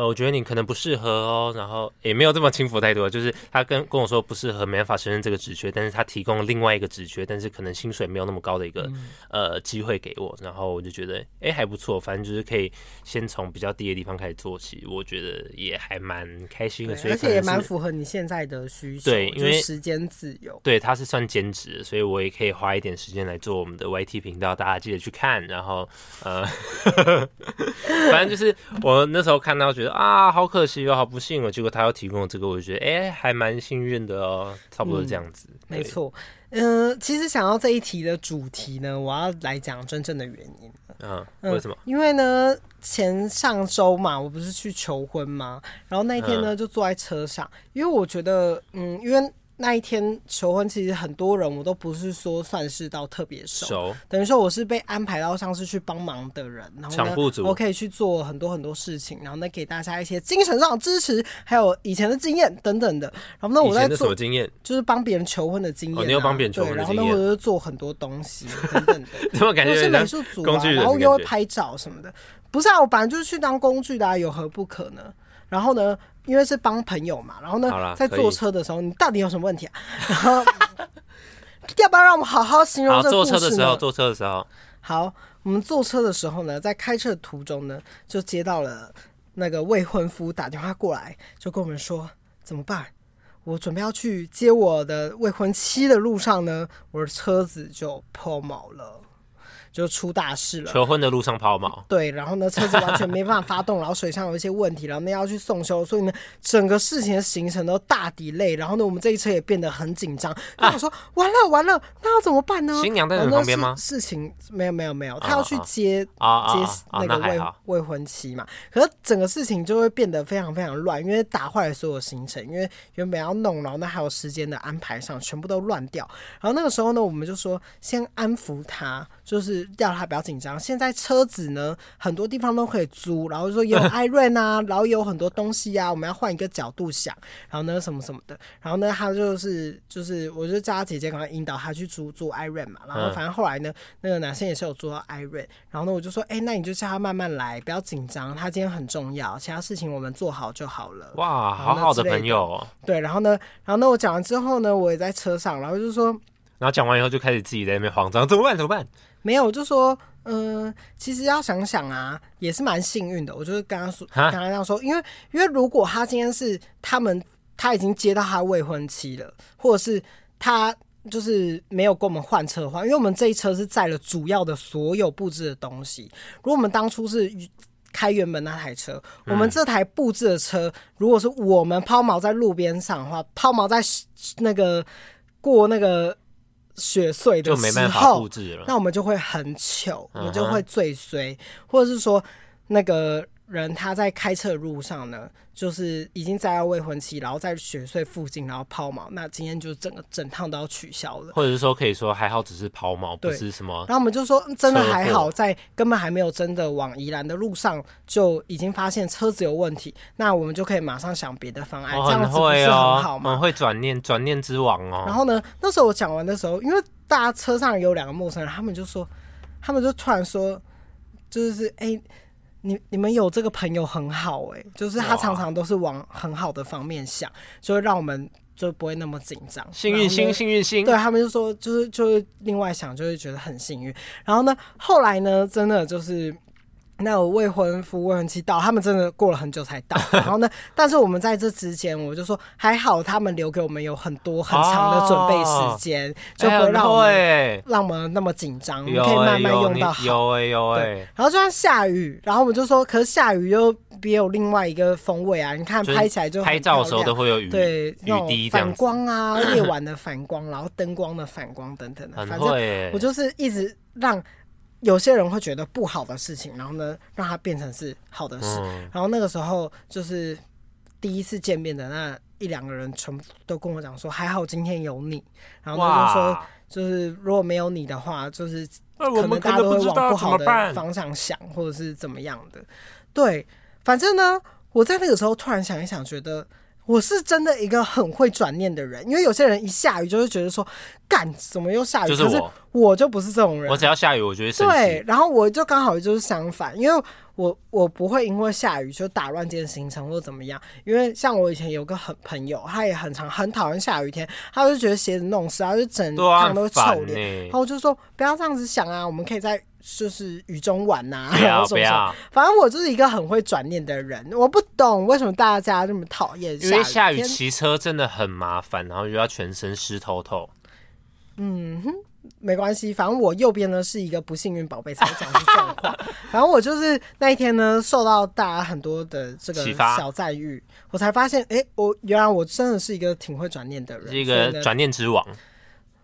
呃，我觉得你可能不适合哦，然后也没有这么轻浮太多，就是他跟跟我说不适合，没办法胜任这个职缺，但是他提供了另外一个职缺，但是可能薪水没有那么高的一个、嗯、呃机会给我，然后我就觉得哎还不错，反正就是可以先从比较低的地方开始做起，我觉得也还蛮开心的，所以
而且也蛮符合你现在的需求，
对，因为
时间自由，
对，他是算兼职，所以我也可以花一点时间来做我们的 YT 频道，大家记得去看，然后呃，[LAUGHS] 反正就是我那时候看到觉得啊好可。惜哦好不幸哦，结果他要提供这个，我觉得哎、欸，还蛮幸运的哦，差不多这样子。
嗯、没错，嗯、呃，其实想要这一题的主题呢，我要来讲真正的原因。
嗯，为什么？
因为呢，前上周嘛，我不是去求婚吗？然后那一天呢，就坐在车上，因为我觉得，嗯，因为。那一天求婚，其实很多人我都不是说算是到特别熟，熟等于说我是被安排到像是去帮忙的人，然后呢，我可以去做很多很多事情，然后呢，给大家一些精神上的支持，还有以前的经验等等的。然后呢，我在做
经验？
就是帮别人求婚的经验、啊。
哦，你有帮别人求婚的经验。
然后呢，我就做很多东西等等的。[LAUGHS]
怎么感觉？
是美术组啊，然后又会拍照什么的。不是啊，我本来就是去当工具的啊，有何不可呢？然后呢，因为是帮朋友嘛，然后呢，在坐车的时候，你到底有什么问题啊？[LAUGHS] 然后要不要让我们好好形容这个故事呢？
坐车的时候，坐车的时候，
好，我们坐车的时候呢，在开车的途中呢，就接到了那个未婚夫打电话过来，就跟我们说怎么办？我准备要去接我的未婚妻的路上呢，我的车子就抛锚了。就出大事了！
求婚的路上抛锚，
对，然后呢，车子完全没办法发动，然后水上有一些问题，然后呢要去送修，所以呢，整个事情的行程都大 delay，然后呢，我们这一车也变得很紧张。那我说完了完了，那要怎么办呢？
新娘在你旁边吗？
事情没有没有没有，他要去接接那个未未婚妻嘛。可是整个事情就会变得非常非常乱，因为打坏了所有行程，因为原本要弄，然后呢还有时间的安排上全部都乱掉。然后那个时候呢，我们就说先安抚他，就是。叫他不要紧张。现在车子呢，很多地方都可以租，然后说有 [LAUGHS] iRent 啊，然后有很多东西啊，我们要换一个角度想，然后呢什么什么的，然后呢他就是就是，我就叫他姐姐赶快引导他去租租 iRent 嘛，然后反正后来呢，那个男生也是有租到 iRent，然后呢我就说，哎、欸，那你就叫他慢慢来，不要紧张，他今天很重要，其他事情我们做好就好了。
哇，好好的朋友哦。
对，然后呢，然后呢我讲完之后呢，我也在车上，然后就说。
然后讲完以后就开始自己在那边慌张，怎么办？怎么办？
没有，就说，嗯、呃，其实要想想啊，也是蛮幸运的。我就是刚刚说，刚刚这样说，因为因为如果他今天是他们他已经接到他未婚妻了，或者是他就是没有跟我们换车的话，因为我们这一车是载了主要的所有布置的东西。如果我们当初是开原本那台车，嗯、我们这台布置的车，如果是我们抛锚在路边上的话，抛锚在那个过那个。雪碎的时候，就没办法布置了，那我们就会很糗，我们就会最衰，或者是说那个。人他在开车的路上呢，就是已经载到未婚妻，然后在雪隧附近，然后抛锚。那今天就整个整趟都要取消了，
或者是说可以说还好，只是抛锚，不是什么。
然后我们就说真的还好，在根本还没有真的往宜兰的路上就已经发现车子有问题，那我们就可以马上想别的方案，哦、这样子不是很好吗？
很会转念，转念之王哦。
然后呢，那时候我讲完的时候，因为大家车上有两个陌生人，他们就说，他们就突然说，就是哎。欸你你们有这个朋友很好哎、欸，就是他常常都是往很好的方面想，就会让我们就不会那么紧张。
幸运星，幸运星。
对，他们就说，就是就是另外想，就会觉得很幸运。然后呢，后来呢，真的就是。那我未婚夫、未婚妻到，他们真的过了很久才到。然后呢，[LAUGHS] 但是我们在这之前，我就说还好，他们留给我们有很多很长的准备时间，哦、就不会让我们、欸、让我们那么紧张，可以慢慢用到好。
有哎有哎。
然后就算下雨，然后我们就说，可是下雨又别有另外一个风味啊！你看拍起来就
拍照的时候都会有雨，
对，那种反光啊，夜晚的反光，然后灯光的反光等等的，[LAUGHS] 反正我就是一直让。有些人会觉得不好的事情，然后呢，让它变成是好的事。嗯、然后那个时候，就是第一次见面的那一两个人，全部都跟我讲说：“还好今天有你。”然后他就说：“就是如果没有你的话，就是可能大家都会往不好的方向想，或者是怎么样的。”对，反正呢，我在那个时候突然想一想，觉得。我是真的一个很会转念的人，因为有些人一下雨就会觉得说，干怎么又下雨？就是我，我就不是这种人。
我只要下雨，我就会生气。
对，然后我就刚好就是相反，因为我我不会因为下雨就打乱今天行程或怎么样。因为像我以前有个很朋友，他也很常很讨厌下雨天，他就觉得鞋子弄湿，他就整趟都臭脸。欸、然后我就说不要这样子想啊，我们可以在。就是雨中玩呐、啊，然后什么什么，反正我就是一个很会转念的人。我不懂为什么大家这么讨厌
因为下雨骑车真的很麻烦，然后又要全身湿透透。
嗯哼，没关系，反正我右边呢是一个不幸运宝贝才讲的状况。[LAUGHS] 反正我就是那一天呢，受到大家很多的这个小赞誉，我才发现，哎、欸，我原来我真的是一个挺会转念的人，
是一个转念之王。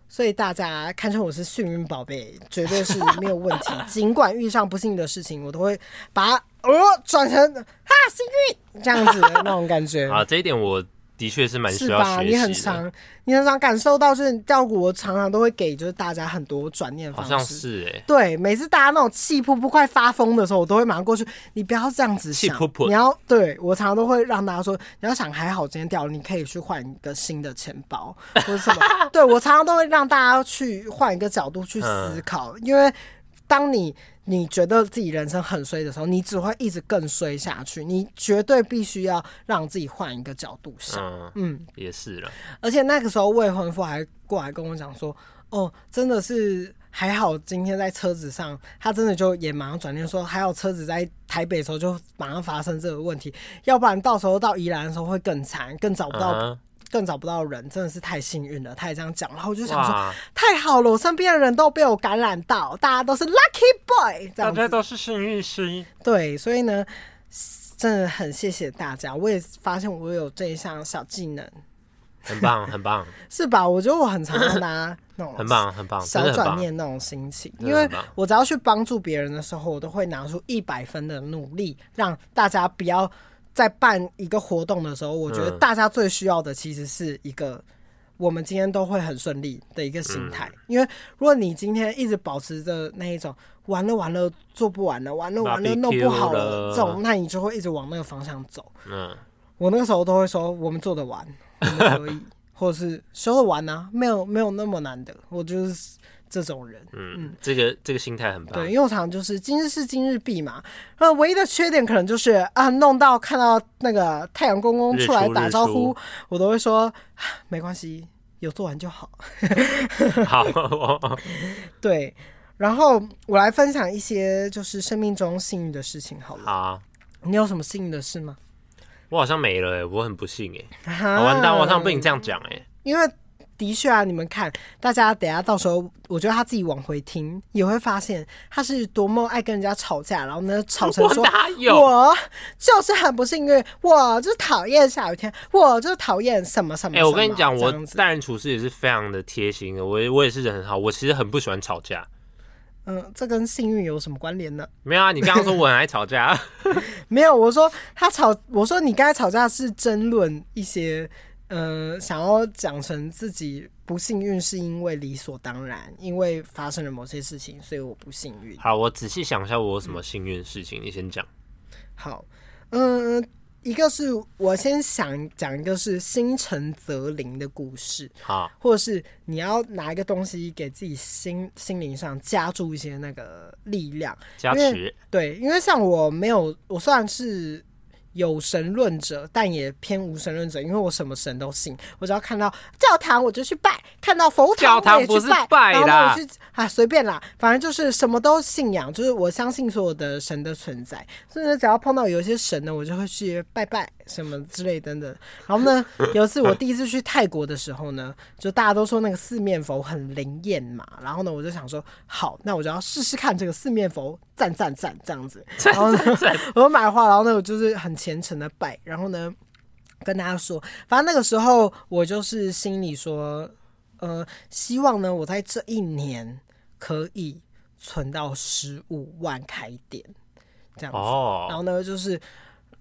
所以大家看成我是幸运宝贝，绝对是没有问题。尽管遇上不幸的事情，我都会把它呃转成哈幸运这样子的那种感觉 [LAUGHS]
啊。这一点我。的确是蛮需要学习的。是吧？你很常，
你很常感受到，就是教我常常都会给就是大家很多转念方式。
好像是哎、欸。
对，每次大家那种气噗噗快发疯的时候，我都会马上过去。你不要这样子想，噗噗。你要对我常常都会让大家说，你要想还好今天掉了，你可以去换一个新的钱包或者什么。[LAUGHS] 对我常常都会让大家去换一个角度去思考，嗯、因为当你。你觉得自己人生很衰的时候，你只会一直更衰下去。你绝对必须要让自己换一个角度想。嗯，
嗯，也是了。
而且那个时候未婚夫还过来跟我讲说：“哦，真的是还好，今天在车子上，他真的就也马上转念说，还有车子在台北的时候就马上发生这个问题，要不然到时候到宜兰的时候会更惨，更找不到。嗯”更找不到人，真的是太幸运了。他也这样讲，然后我就想说，太好了，我身边的人都被我感染到，大家都是 lucky boy，大家
都是幸运星。
对，所以呢，真的很谢谢大家。我也发现我有这一项小技能，[LAUGHS]
很棒，很棒，
是吧？我觉得我很常拿那种
很棒，很棒
小转念那种心情，因为我只要去帮助别人的时候，我都会拿出一百分的努力，让大家不要。在办一个活动的时候，我觉得大家最需要的其实是一个，我们今天都会很顺利的一个心态。因为如果你今天一直保持着那一种完了完了做不完了，完了完了弄不好了这种，那你就会一直往那个方向走。嗯，我那个时候都会说，我们做得完，我们可以，或者是修得完呢，没有没有那么难的，我就是。这种人，嗯，嗯，
这个这个心态很棒。
对，因为我常常就是今日事今日毕嘛。那，唯一的缺点可能就是啊，弄到看到那个太阳公公出来打招呼，我都会说没关系，有做完就好。[LAUGHS]
好，[LAUGHS]
对。然后我来分享一些就是生命中幸运的事情好了。
好啊，
你有什么幸运的事吗？
我好像没了哎、欸，我很不幸哎、欸啊，完蛋，我好像被你这样讲哎、欸。
因为的确啊，你们看，大家等下到时候，我觉得他自己往回听也会发现他是多么爱跟人家吵架，然后呢吵成说，我就是很不幸运，我就是讨厌下雨天，我就是讨厌什么什么。哎、欸，
我跟你讲，我待人处事也是非常的贴心的，我我也是人很好，我其实很不喜欢吵架。
嗯，这跟幸运有什么关联呢？
没有啊，你刚刚说我很爱吵架，[LAUGHS]
没有，我说他吵，我说你刚才吵架是争论一些，呃，想要讲成自己不幸运是因为理所当然，因为发生了某些事情，所以我不幸运。
好，我仔细想一下，我有什么幸运的事情，嗯、你先讲。
好，嗯、呃。一个是我先想讲一个是心诚则灵的故事，
好，
或者是你要拿一个东西给自己心心灵上加注一些那个力量，
加持。
对，因为像我没有，我算是。有神论者，但也偏无神论者，因为我什么神都信。我只要看到教堂我就去拜，看到佛堂我也去拜，教堂不是拜啦，然后我去啊随便啦，反正就是什么都信仰，就是我相信所有的神的存在。所以呢，只要碰到有一些神呢，我就会去拜拜什么之类等等。然后呢，[LAUGHS] 有一次我第一次去泰国的时候呢，就大家都说那个四面佛很灵验嘛，然后呢，我就想说好，那我就要试试看这个四面佛。赞赞赞，这样子，然后呢，我就买花，然后呢，[LAUGHS] 我就是很虔诚的拜，然后呢，跟大家说，反正那个时候我就是心里说，呃，希望呢，我在这一年可以存到十五万开店，这样子，然后呢，就是。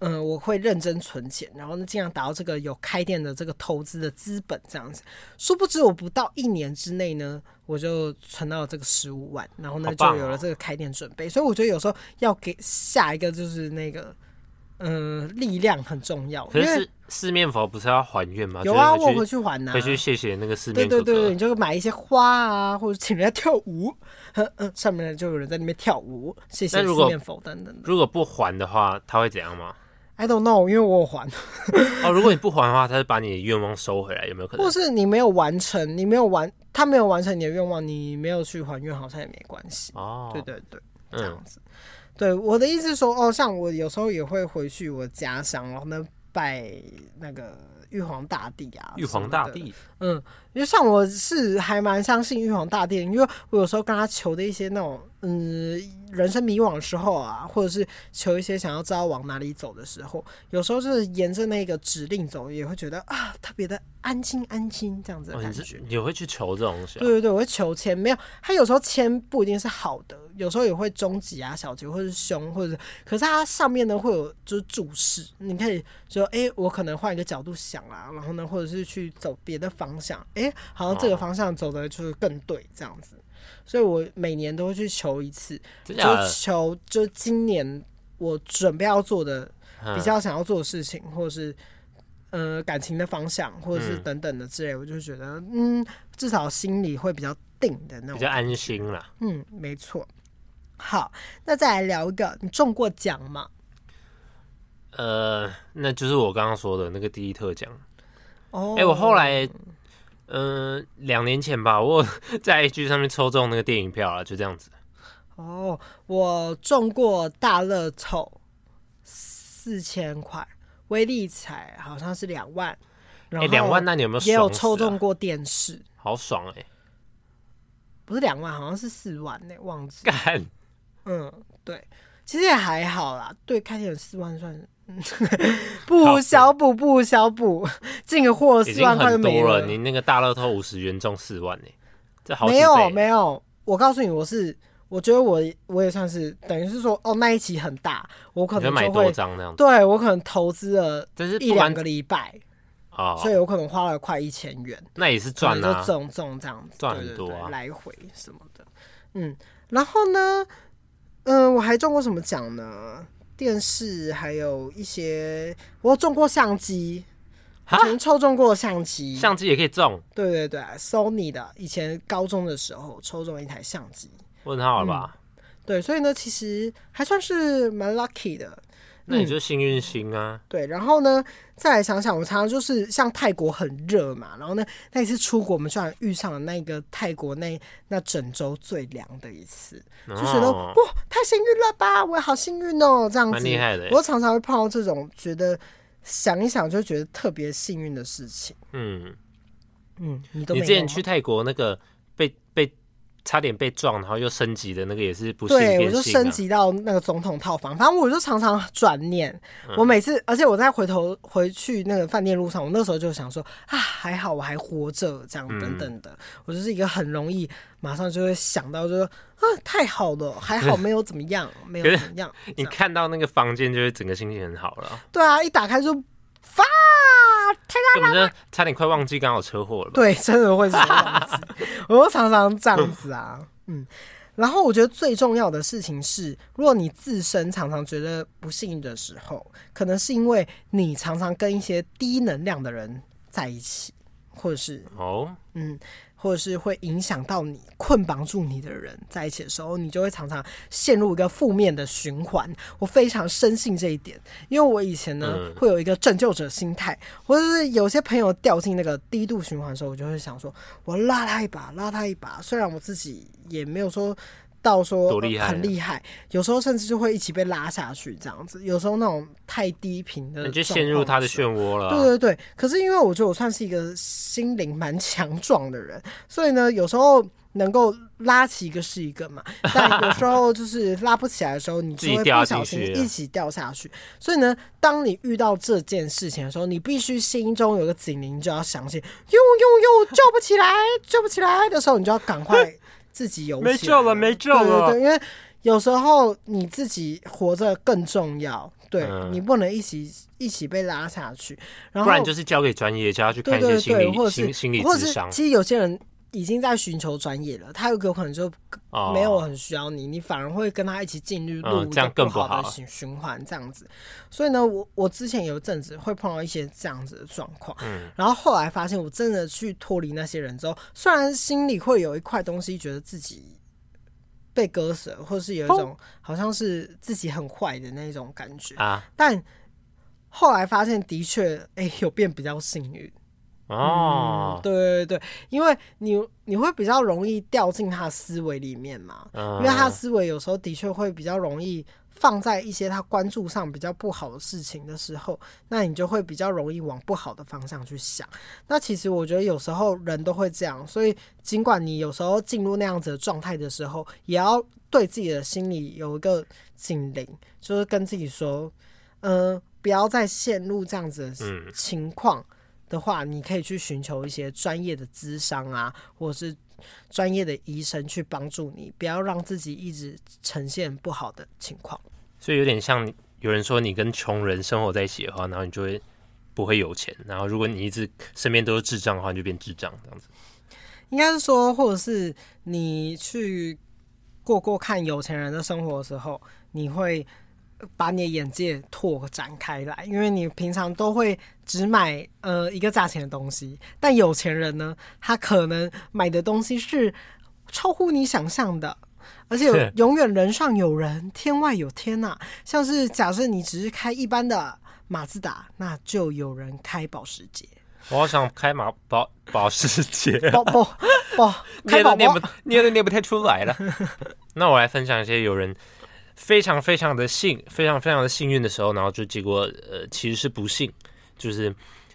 嗯，我会认真存钱，然后呢，尽量达到这个有开店的这个投资的资本这样子。殊不知，我不到一年之内呢，我就存到了这个十五万，然后呢，就有了这个开店准备。所以我觉得有时候要给下一个就是那个，嗯，力量很重要。
可是四面佛不是要还愿吗？
有啊，我回去还呐，
回去谢谢那个四面佛。
对对对，你就买一些花啊，或者请人家跳舞，嗯，上面就有人在那边跳舞，谢谢四面佛等等。
如果不还的话，他会怎样吗
？I don't know，因为我有还。[LAUGHS]
哦，如果你不还的话，他就把你的愿望收回来，有没有可能？
或是你没有完成，你没有完，他没有完成你的愿望，你没有去还愿，好像也没关系。哦，对对对，这样子。嗯、对，我的意思是说，哦，像我有时候也会回去我家乡，然后呢拜那个玉皇大帝啊。
玉皇大帝，
嗯，因为像我是还蛮相信玉皇大帝，因为我有时候跟他求的一些那种，嗯。人生迷惘的时候啊，或者是求一些想要知道往哪里走的时候，有时候就是沿着那个指令走，也会觉得啊，特别的安心安心这样子的感觉。哦、
你，你会去求这种东西？
对对对，我会求签，没有，他有时候签不一定是好的，有时候也会中吉啊、小吉，或者是凶，或者是，可是它上面呢会有就是注释，你可以说，哎、欸，我可能换一个角度想啊，然后呢，或者是去走别的方向，哎、欸，好像这个方向走的就是更对这样子。所以我每年都会去求一次，就求就今年我准备要做的比较想要做的事情，或者是呃感情的方向，或者是等等的之类，我就觉得嗯，至少心里会比较定的那种，
比较安心了。
嗯，没错。好，那再来聊一个，你中过奖吗？
呃，那就是我刚刚说的那个第一特奖。哦，哎，我后来。嗯，两年前吧，我 [LAUGHS] 在 IG 上面抽中那个电影票了，就这样子。
哦，我中过大乐透四千块，威力彩好像是两万。
哎，两万，那你有没有、啊、
也有抽中过电视？
好爽哎、欸！
不是两万，好像是四万呢、欸，忘记。
干。
嗯，对，其实也还好啦。对，开店有四万算。[LAUGHS] 不小补，不小补，[LAUGHS] 进个货四万块就没了。
了。你那个大乐透五十元中四万呢？这好
没有没有。我告诉你，我是我觉得我我也算是等于是说，哦，那一期很大，我可能买多张那样。对，我可能投资了一两个礼拜啊，所以我可能花了快一千元。
那也是赚啊，
就中中这样子，
赚很多啊，
来回什么的。嗯，然后呢，嗯、呃，我还中过什么奖呢？电视还有一些，我中过相机，以前抽中过相机，
相机也可以中。
对对对，Sony 的，以前高中的时候抽中一台相机，
问号了吧、
嗯？对，所以呢，其实还算是蛮 lucky 的。
那你就幸运星啊、
嗯。对，然后呢，再来想想，我常常就是像泰国很热嘛，然后呢，那一次出国，我们居然遇上了那个泰国那那整周最凉的一次，哦、就觉得哇，太幸运了吧，我也好幸运哦，这样子。
蛮厉害的。
我常常会碰到这种觉得想一想就觉得特别幸运的事情。
嗯
嗯，你
都你之前去泰国那个被被。差点被撞，然后又升级的那个也是不幸、啊。
对，我就升级到那个总统套房。反正我就常常转念，嗯、我每次，而且我在回头回去那个饭店路上，我那时候就想说啊，还好我还活着，这样等等的。嗯、我就是一个很容易马上就会想到，就说啊，太好了，还好没有怎么样，没有怎么样。
你看到那个房间，就会整个心情很好了。
对啊，一打开就发。
根本就差点快忘记刚好车祸了。
对，真的会是这样子。[LAUGHS] 我都常常这样子啊，嗯。然后我觉得最重要的事情是，如果你自身常常觉得不幸运的时候，可能是因为你常常跟一些低能量的人在一起，或者是
哦，
嗯。或者是会影响到你、捆绑住你的人在一起的时候，你就会常常陷入一个负面的循环。我非常深信这一点，因为我以前呢、嗯、会有一个拯救者心态，或者是有些朋友掉进那个低度循环的时候，我就会想说，我拉他一把，拉他一把。虽然我自己也没有说。到说很厉害，有时候甚至就会一起被拉下去，这样子。有时候那种太低频的，
你就陷入他的漩涡了。
对对对，可是因为我觉得我算是一个心灵蛮强壮的人，所以呢，有时候能够拉起一个是一个嘛，[LAUGHS] 但有时候就是拉不起来的时候，你就会不小心一起掉下去。所以呢，当你遇到这件事情的时候，你必须心中有个警铃，就要相信，呦呦呦，救不起来，救不起来的时候，你就要赶快。自己有
没救了，没救了。
对，对，对，因为有时候你自己活着更重要，对、嗯、你不能一起一起被拉下去。然后，
不然就是交给专业，叫他去看一些心理
对对对，或者
是心理智商。
或者是其实有些人已经在寻求专业了，他有可能就没有很需要你，哦、你反而会跟他一起进入入这样更不好的循循环这样子。所以呢，我我之前有一阵子会碰到一些这样子的状况，嗯，然后后来发现我真的去脱离那些人之后，虽然心里会有一块东西觉得自己被割舍，或是有一种好像是自己很坏的那种感觉啊，但后来发现的确，哎、欸，有变比较幸运。
哦、
嗯，对对对，因为你你会比较容易掉进他的思维里面嘛，嗯、因为他的思维有时候的确会比较容易放在一些他关注上比较不好的事情的时候，那你就会比较容易往不好的方向去想。那其实我觉得有时候人都会这样，所以尽管你有时候进入那样子的状态的时候，也要对自己的心里有一个警铃，就是跟自己说，嗯、呃，不要再陷入这样子的情况。嗯的话，你可以去寻求一些专业的咨商啊，或者是专业的医生去帮助你，不要让自己一直呈现不好的情况。
所以有点像有人说，你跟穷人生活在一起的话，然后你就会不会有钱。然后如果你一直身边都是智障的话，你就变智障这样子。
应该是说，或者是你去过过看有钱人的生活的时候，你会。把你的眼界拓展开来，因为你平常都会只买呃一个价钱的东西，但有钱人呢，他可能买的东西是超乎你想象的，而且永远人上有人，天外有天呐、啊。像是假设你只是开一般的马自达，那就有人开保时捷。
我好想开马保保时捷，
保保保，[LAUGHS] 开宝宝
念不念都念不太出来了。那我来分享一些有人。非常非常的幸，非常非常的幸运的时候，然后就结果呃其实是不幸，就是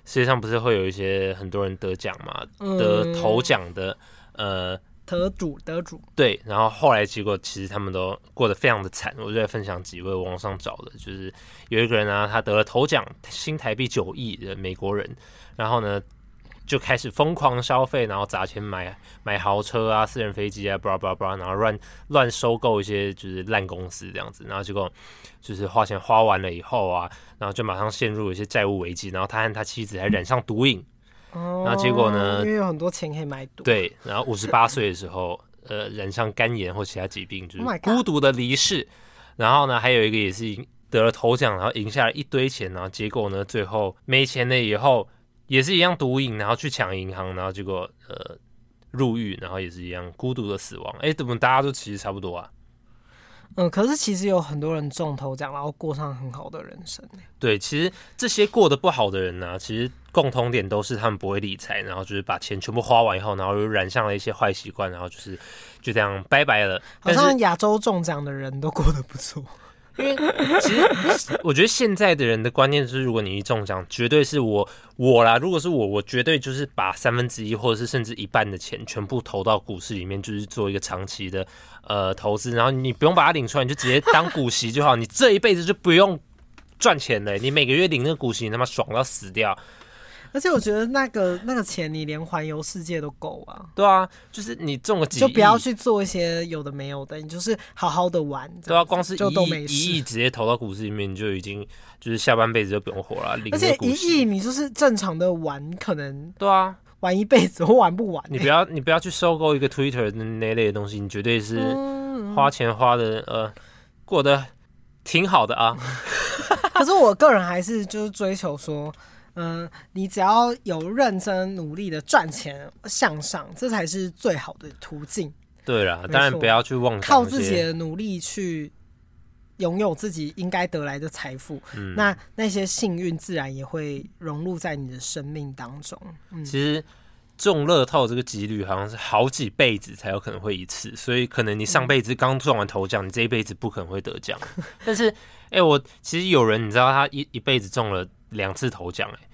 世界上不是会有一些很多人得奖嘛，嗯、得头奖的呃
得主得主
对，然后后来结果其实他们都过得非常的惨，我就在分享几位网上找的，就是有一个人啊，他得了头奖新台币九亿的美国人，然后呢。就开始疯狂消费，然后砸钱买买豪车啊、私人飞机啊，巴拉巴拉巴拉，然后乱乱收购一些就是烂公司这样子，然后结果就是花钱花完了以后啊，然后就马上陷入一些债务危机，然后他和他妻子还染上毒瘾，
哦、
然后结果呢，
因为有很多钱可以买毒，
对，然后五十八岁的时候，呃，染上肝炎或其他疾病，就是孤独的离世。然后呢，还有一个也是赢得了头奖，然后赢下了一堆钱，然后结果呢，最后没钱了以后。也是一样毒瘾，然后去抢银行，然后结果呃入狱，然后也是一样孤独的死亡。哎，怎么大家都其实差不多啊？
嗯，可是其实有很多人中头奖，然后过上很好的人生。
对，其实这些过得不好的人呢、啊，其实共同点都是他们不会理财，然后就是把钱全部花完以后，然后又染上了一些坏习惯，然后就是就这样拜拜了。
好像亚洲中奖的人都过得不错。
因为其实我觉得现在的人的观念是，如果你一中奖，绝对是我我啦。如果是我，我绝对就是把三分之一或者是甚至一半的钱全部投到股市里面，就是做一个长期的呃投资。然后你不用把它领出来，你就直接当股息就好。你这一辈子就不用赚钱了，你每个月领那个股息，你他妈爽到死掉。
而且我觉得那个那个钱，你连环游世界都够啊！
对啊，就是你中个几亿，
就不要去做一些有的没有的，你就是好好的玩。
对啊，光是一亿一亿直接投到股市里面，你就已经就是下半辈子就不用活了。
而且一亿你就是正常的玩，可能
对啊，
玩一辈子都玩不完欸。
你不要你不要去收购一个 Twitter 那类的东西，你绝对是花钱花的呃过得挺好的啊。
可是我个人还是就是追求说。嗯，你只要有认真努力的赚钱向上，这才是最好的途径。
对啦，当然不要去妄
靠自己的努力去拥有自己应该得来的财富。嗯，那那些幸运自然也会融入在你的生命当中。嗯，
其实中乐透这个几率好像是好几辈子才有可能会一次，所以可能你上辈子刚中完头奖，你这一辈子不可能会得奖。[LAUGHS] 但是，哎、欸，我其实有人你知道他一一辈子中了。两次头奖哎，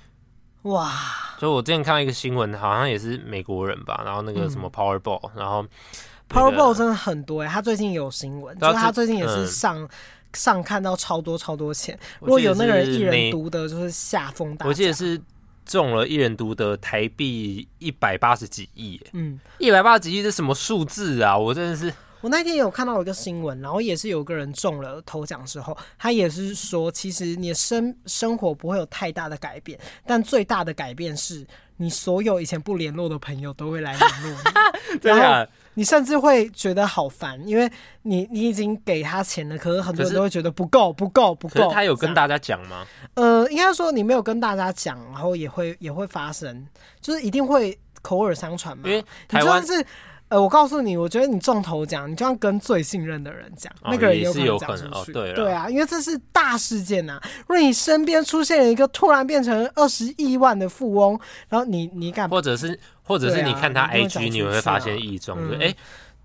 哇！
就我之前看到一个新闻，好像也是美国人吧，然后那个什么 Powerball，、嗯、然后、那个、
Powerball 真的很多哎，他最近有新闻，就是他最近也是上、嗯、上看到超多超多钱，如果有那个人一人独得，就是下风大。
我记得是中了一人独得台币一百八十几亿，嗯，一百八十几亿是什么数字啊？我真的是。
我那天有看到一个新闻，然后也是有个人中了头奖之后，他也是说，其实你的生生活不会有太大的改变，但最大的改变是你所有以前不联络的朋友都会来联络你，[LAUGHS] 然后你甚至会觉得好烦，因为你你已经给他钱了，可是很多人都会觉得不够不够不够。
他有跟大家讲吗？
呃，应该说你没有跟大家讲，然后也会也会发生，就是一定会口耳相传嘛。因为台湾是。呃，我告诉你，我觉得你中头奖，你就要跟最信任的人讲，哦、那个人有可能讲出去。
对
对啊，因为这是大事件呐、啊。如果你身边出现了一个突然变成二十亿万的富翁，然后你你敢，
或者是或者是你看他 IG，你，、啊、你会发现异状，就哎、嗯，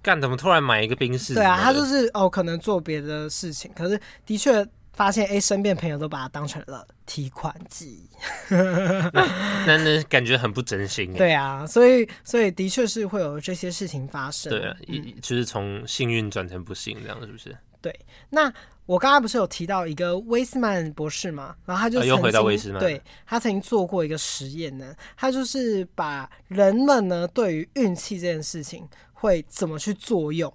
干、欸、怎么突然买一个冰室？
对啊，他就是哦，可能做别的事情，可是的确。发现哎，身边朋友都把它当成了提款机，[LAUGHS]
那那感觉很不真心。
对啊，所以所以的确是会有这些事情发生。
对啊，就是从幸运转成不幸，这样是不是？
对。那我刚刚不是有提到一个威斯曼博士嘛？然后他就
又回到威斯曼，
对，他曾经做过一个实验呢，他就是把人们呢对于运气这件事情会怎么去作用。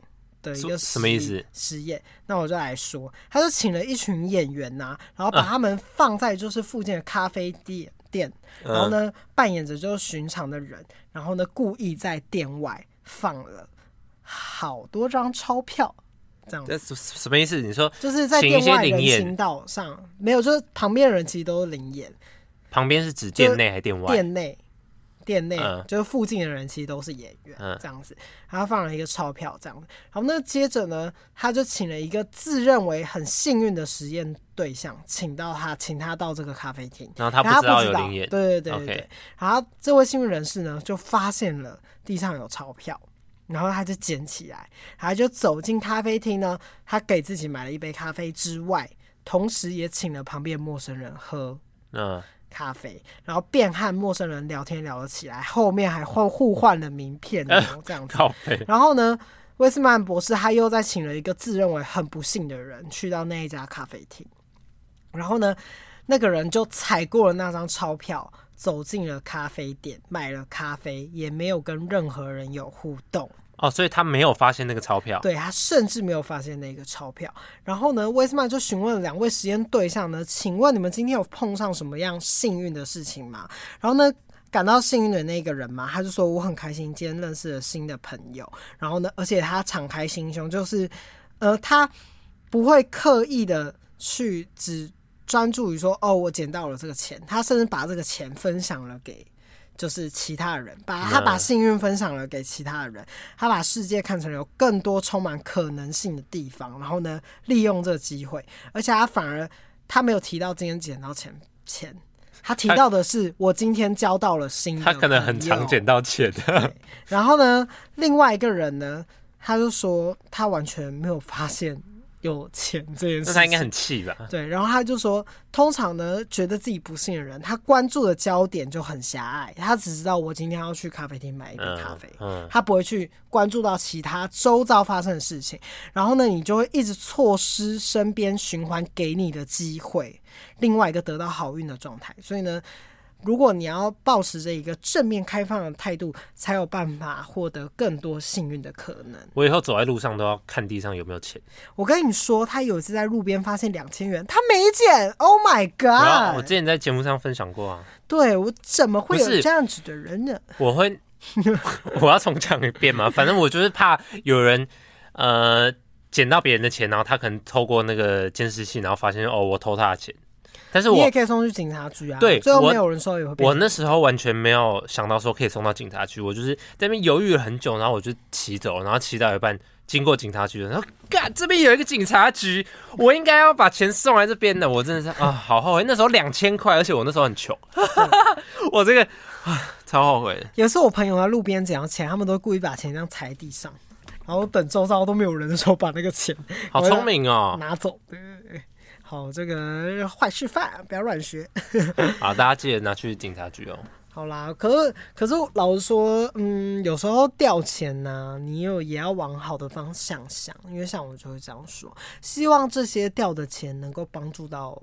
的一个
什么意思
实验？那我就来说，他就请了一群演员呐、啊，然后把他们放在就是附近的咖啡店店，嗯、然后呢扮演着就是寻常的人，然后呢故意在店外放了好多张钞票，这样子
什么意思？你说
就是在店外人行道上没有，就是旁边的人其实都是灵眼，旁
边是指店内还是店外？
店内。店内就是附近的人，其实都是演员，这样子。他放了一个钞票，这样子。然后那接着呢，他就请了一个自认为很幸运的实验对象，请到他，请他到这个咖啡厅。
然后他不知道有灵验，
对对对对对。然后这位幸运人士呢，就发现了地上有钞票，然后他就捡起来，他就走进咖啡厅呢。他给自己买了一杯咖啡之外，同时也请了旁边陌生人喝。嗯。咖啡，然后便和陌生人聊天聊了起来，后面还换互换了名片，这样子。然后呢，威斯曼博士他又再请了一个自认为很不幸的人去到那一家咖啡厅，然后呢，那个人就踩过了那张钞票，走进了咖啡店，买了咖啡，也没有跟任何人有互动。
哦，所以他没有发现那个钞票，
对，他甚至没有发现那个钞票。然后呢，威斯曼就询问两位实验对象呢，请问你们今天有碰上什么样幸运的事情吗？然后呢，感到幸运的那个人嘛，他就说我很开心今天认识了新的朋友。然后呢，而且他敞开心胸，就是呃，他不会刻意的去只专注于说哦，我捡到了这个钱，他甚至把这个钱分享了给。就是其他人，把他把幸运分享了给其他的人，他把世界看成有更多充满可能性的地方，然后呢，利用这个机会，而且他反而他没有提到今天捡到钱钱，他提到的是我今天交到了新的，
他可能很常捡到钱的。
然后呢，另外一个人呢，他就说他完全没有发现。有钱这件事，那
他应该很气吧？
对，然后他就说，通常呢，觉得自己不幸的人，他关注的焦点就很狭隘，他只知道我今天要去咖啡厅买一杯咖啡，嗯嗯、他不会去关注到其他周遭发生的事情。然后呢，你就会一直错失身边循环给你的机会，另外一个得到好运的状态。所以呢。如果你要保持着一个正面开放的态度，才有办法获得更多幸运的可能。
我以后走在路上都要看地上有没有钱。
我跟你说，他有一次在路边发现两千元，他没捡。Oh my god！
我之前在节目上分享过啊。
对，我怎么会有这样子的人呢？
我会，[LAUGHS] 我要重讲一遍嘛？反正我就是怕有人呃捡到别人的钱，然后他可能透过那个监视器，然后发现哦，我偷他的钱。但是我
你也可以送去警察局啊。
对，
最后没有人说也会被。
我那时候完全没有想到说可以送到警察局，我就是在那边犹豫了很久，然后我就骑走，然后骑到一半经过警察局，然后干这边有一个警察局，我应该要把钱送来这边的，我真的是啊，好后悔。那时候两千块，而且我那时候很穷，[LAUGHS] 我这个啊超后悔的。
有时候我朋友在路边捡到钱，他们都故意把钱这样踩地上，然后等周遭都没有人的时候把那个钱
好聪明哦
拿走。对对对。好，这个坏示范，不要乱学。[LAUGHS]
好，大家记得拿去警察局哦。
好啦，可是可是老实说，嗯，有时候掉钱呢、啊，你有也要往好的方向想，因为像我就会这样说，希望这些掉的钱能够帮助到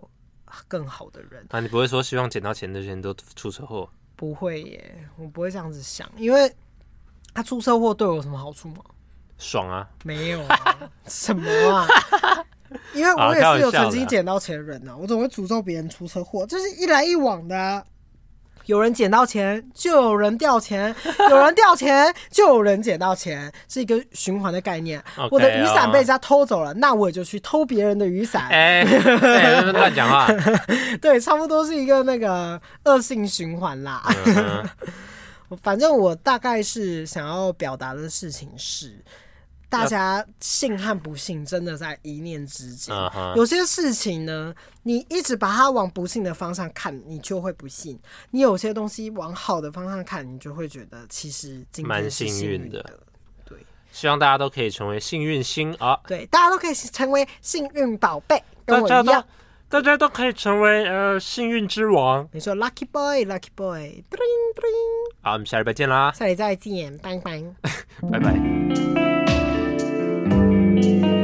更好的人。
啊，你不会说希望捡到钱的人都出车祸？
不会耶，我不会这样子想，因为他出车祸对我有什么好处吗？
爽啊！
没有啊，什么啊？[LAUGHS] 因为我也是有曾经捡到钱的人呢、啊，我总会诅咒别人出车祸，这是一来一往的、啊。有人捡到钱，就有人掉钱；有人掉钱，就有人捡到钱，是一个循环的概念。Okay 我的雨伞被人家偷走了，哦、那我也就去偷别人的雨伞。哎、欸，[LAUGHS]
乱讲话。[LAUGHS]
对，差不多是一个那个恶性循环啦。反正我大概是想要表达的事情是。大家信和不信，真的在一念之间。Uh huh. 有些事情呢，你一直把它往不幸的方向看，你就会不信；你有些东西往好的方向看，你就会觉得其实蛮幸运的。对，
希望大家都可以成为幸运星啊！
对，大家都可以成为幸运宝贝，跟我一样。
大家都可以成为呃幸运之王。
你说 lucky boy，lucky boy，好，
我们下礼拜见啦！
下礼拜再见，拜拜，[LAUGHS]
拜拜。Thank you.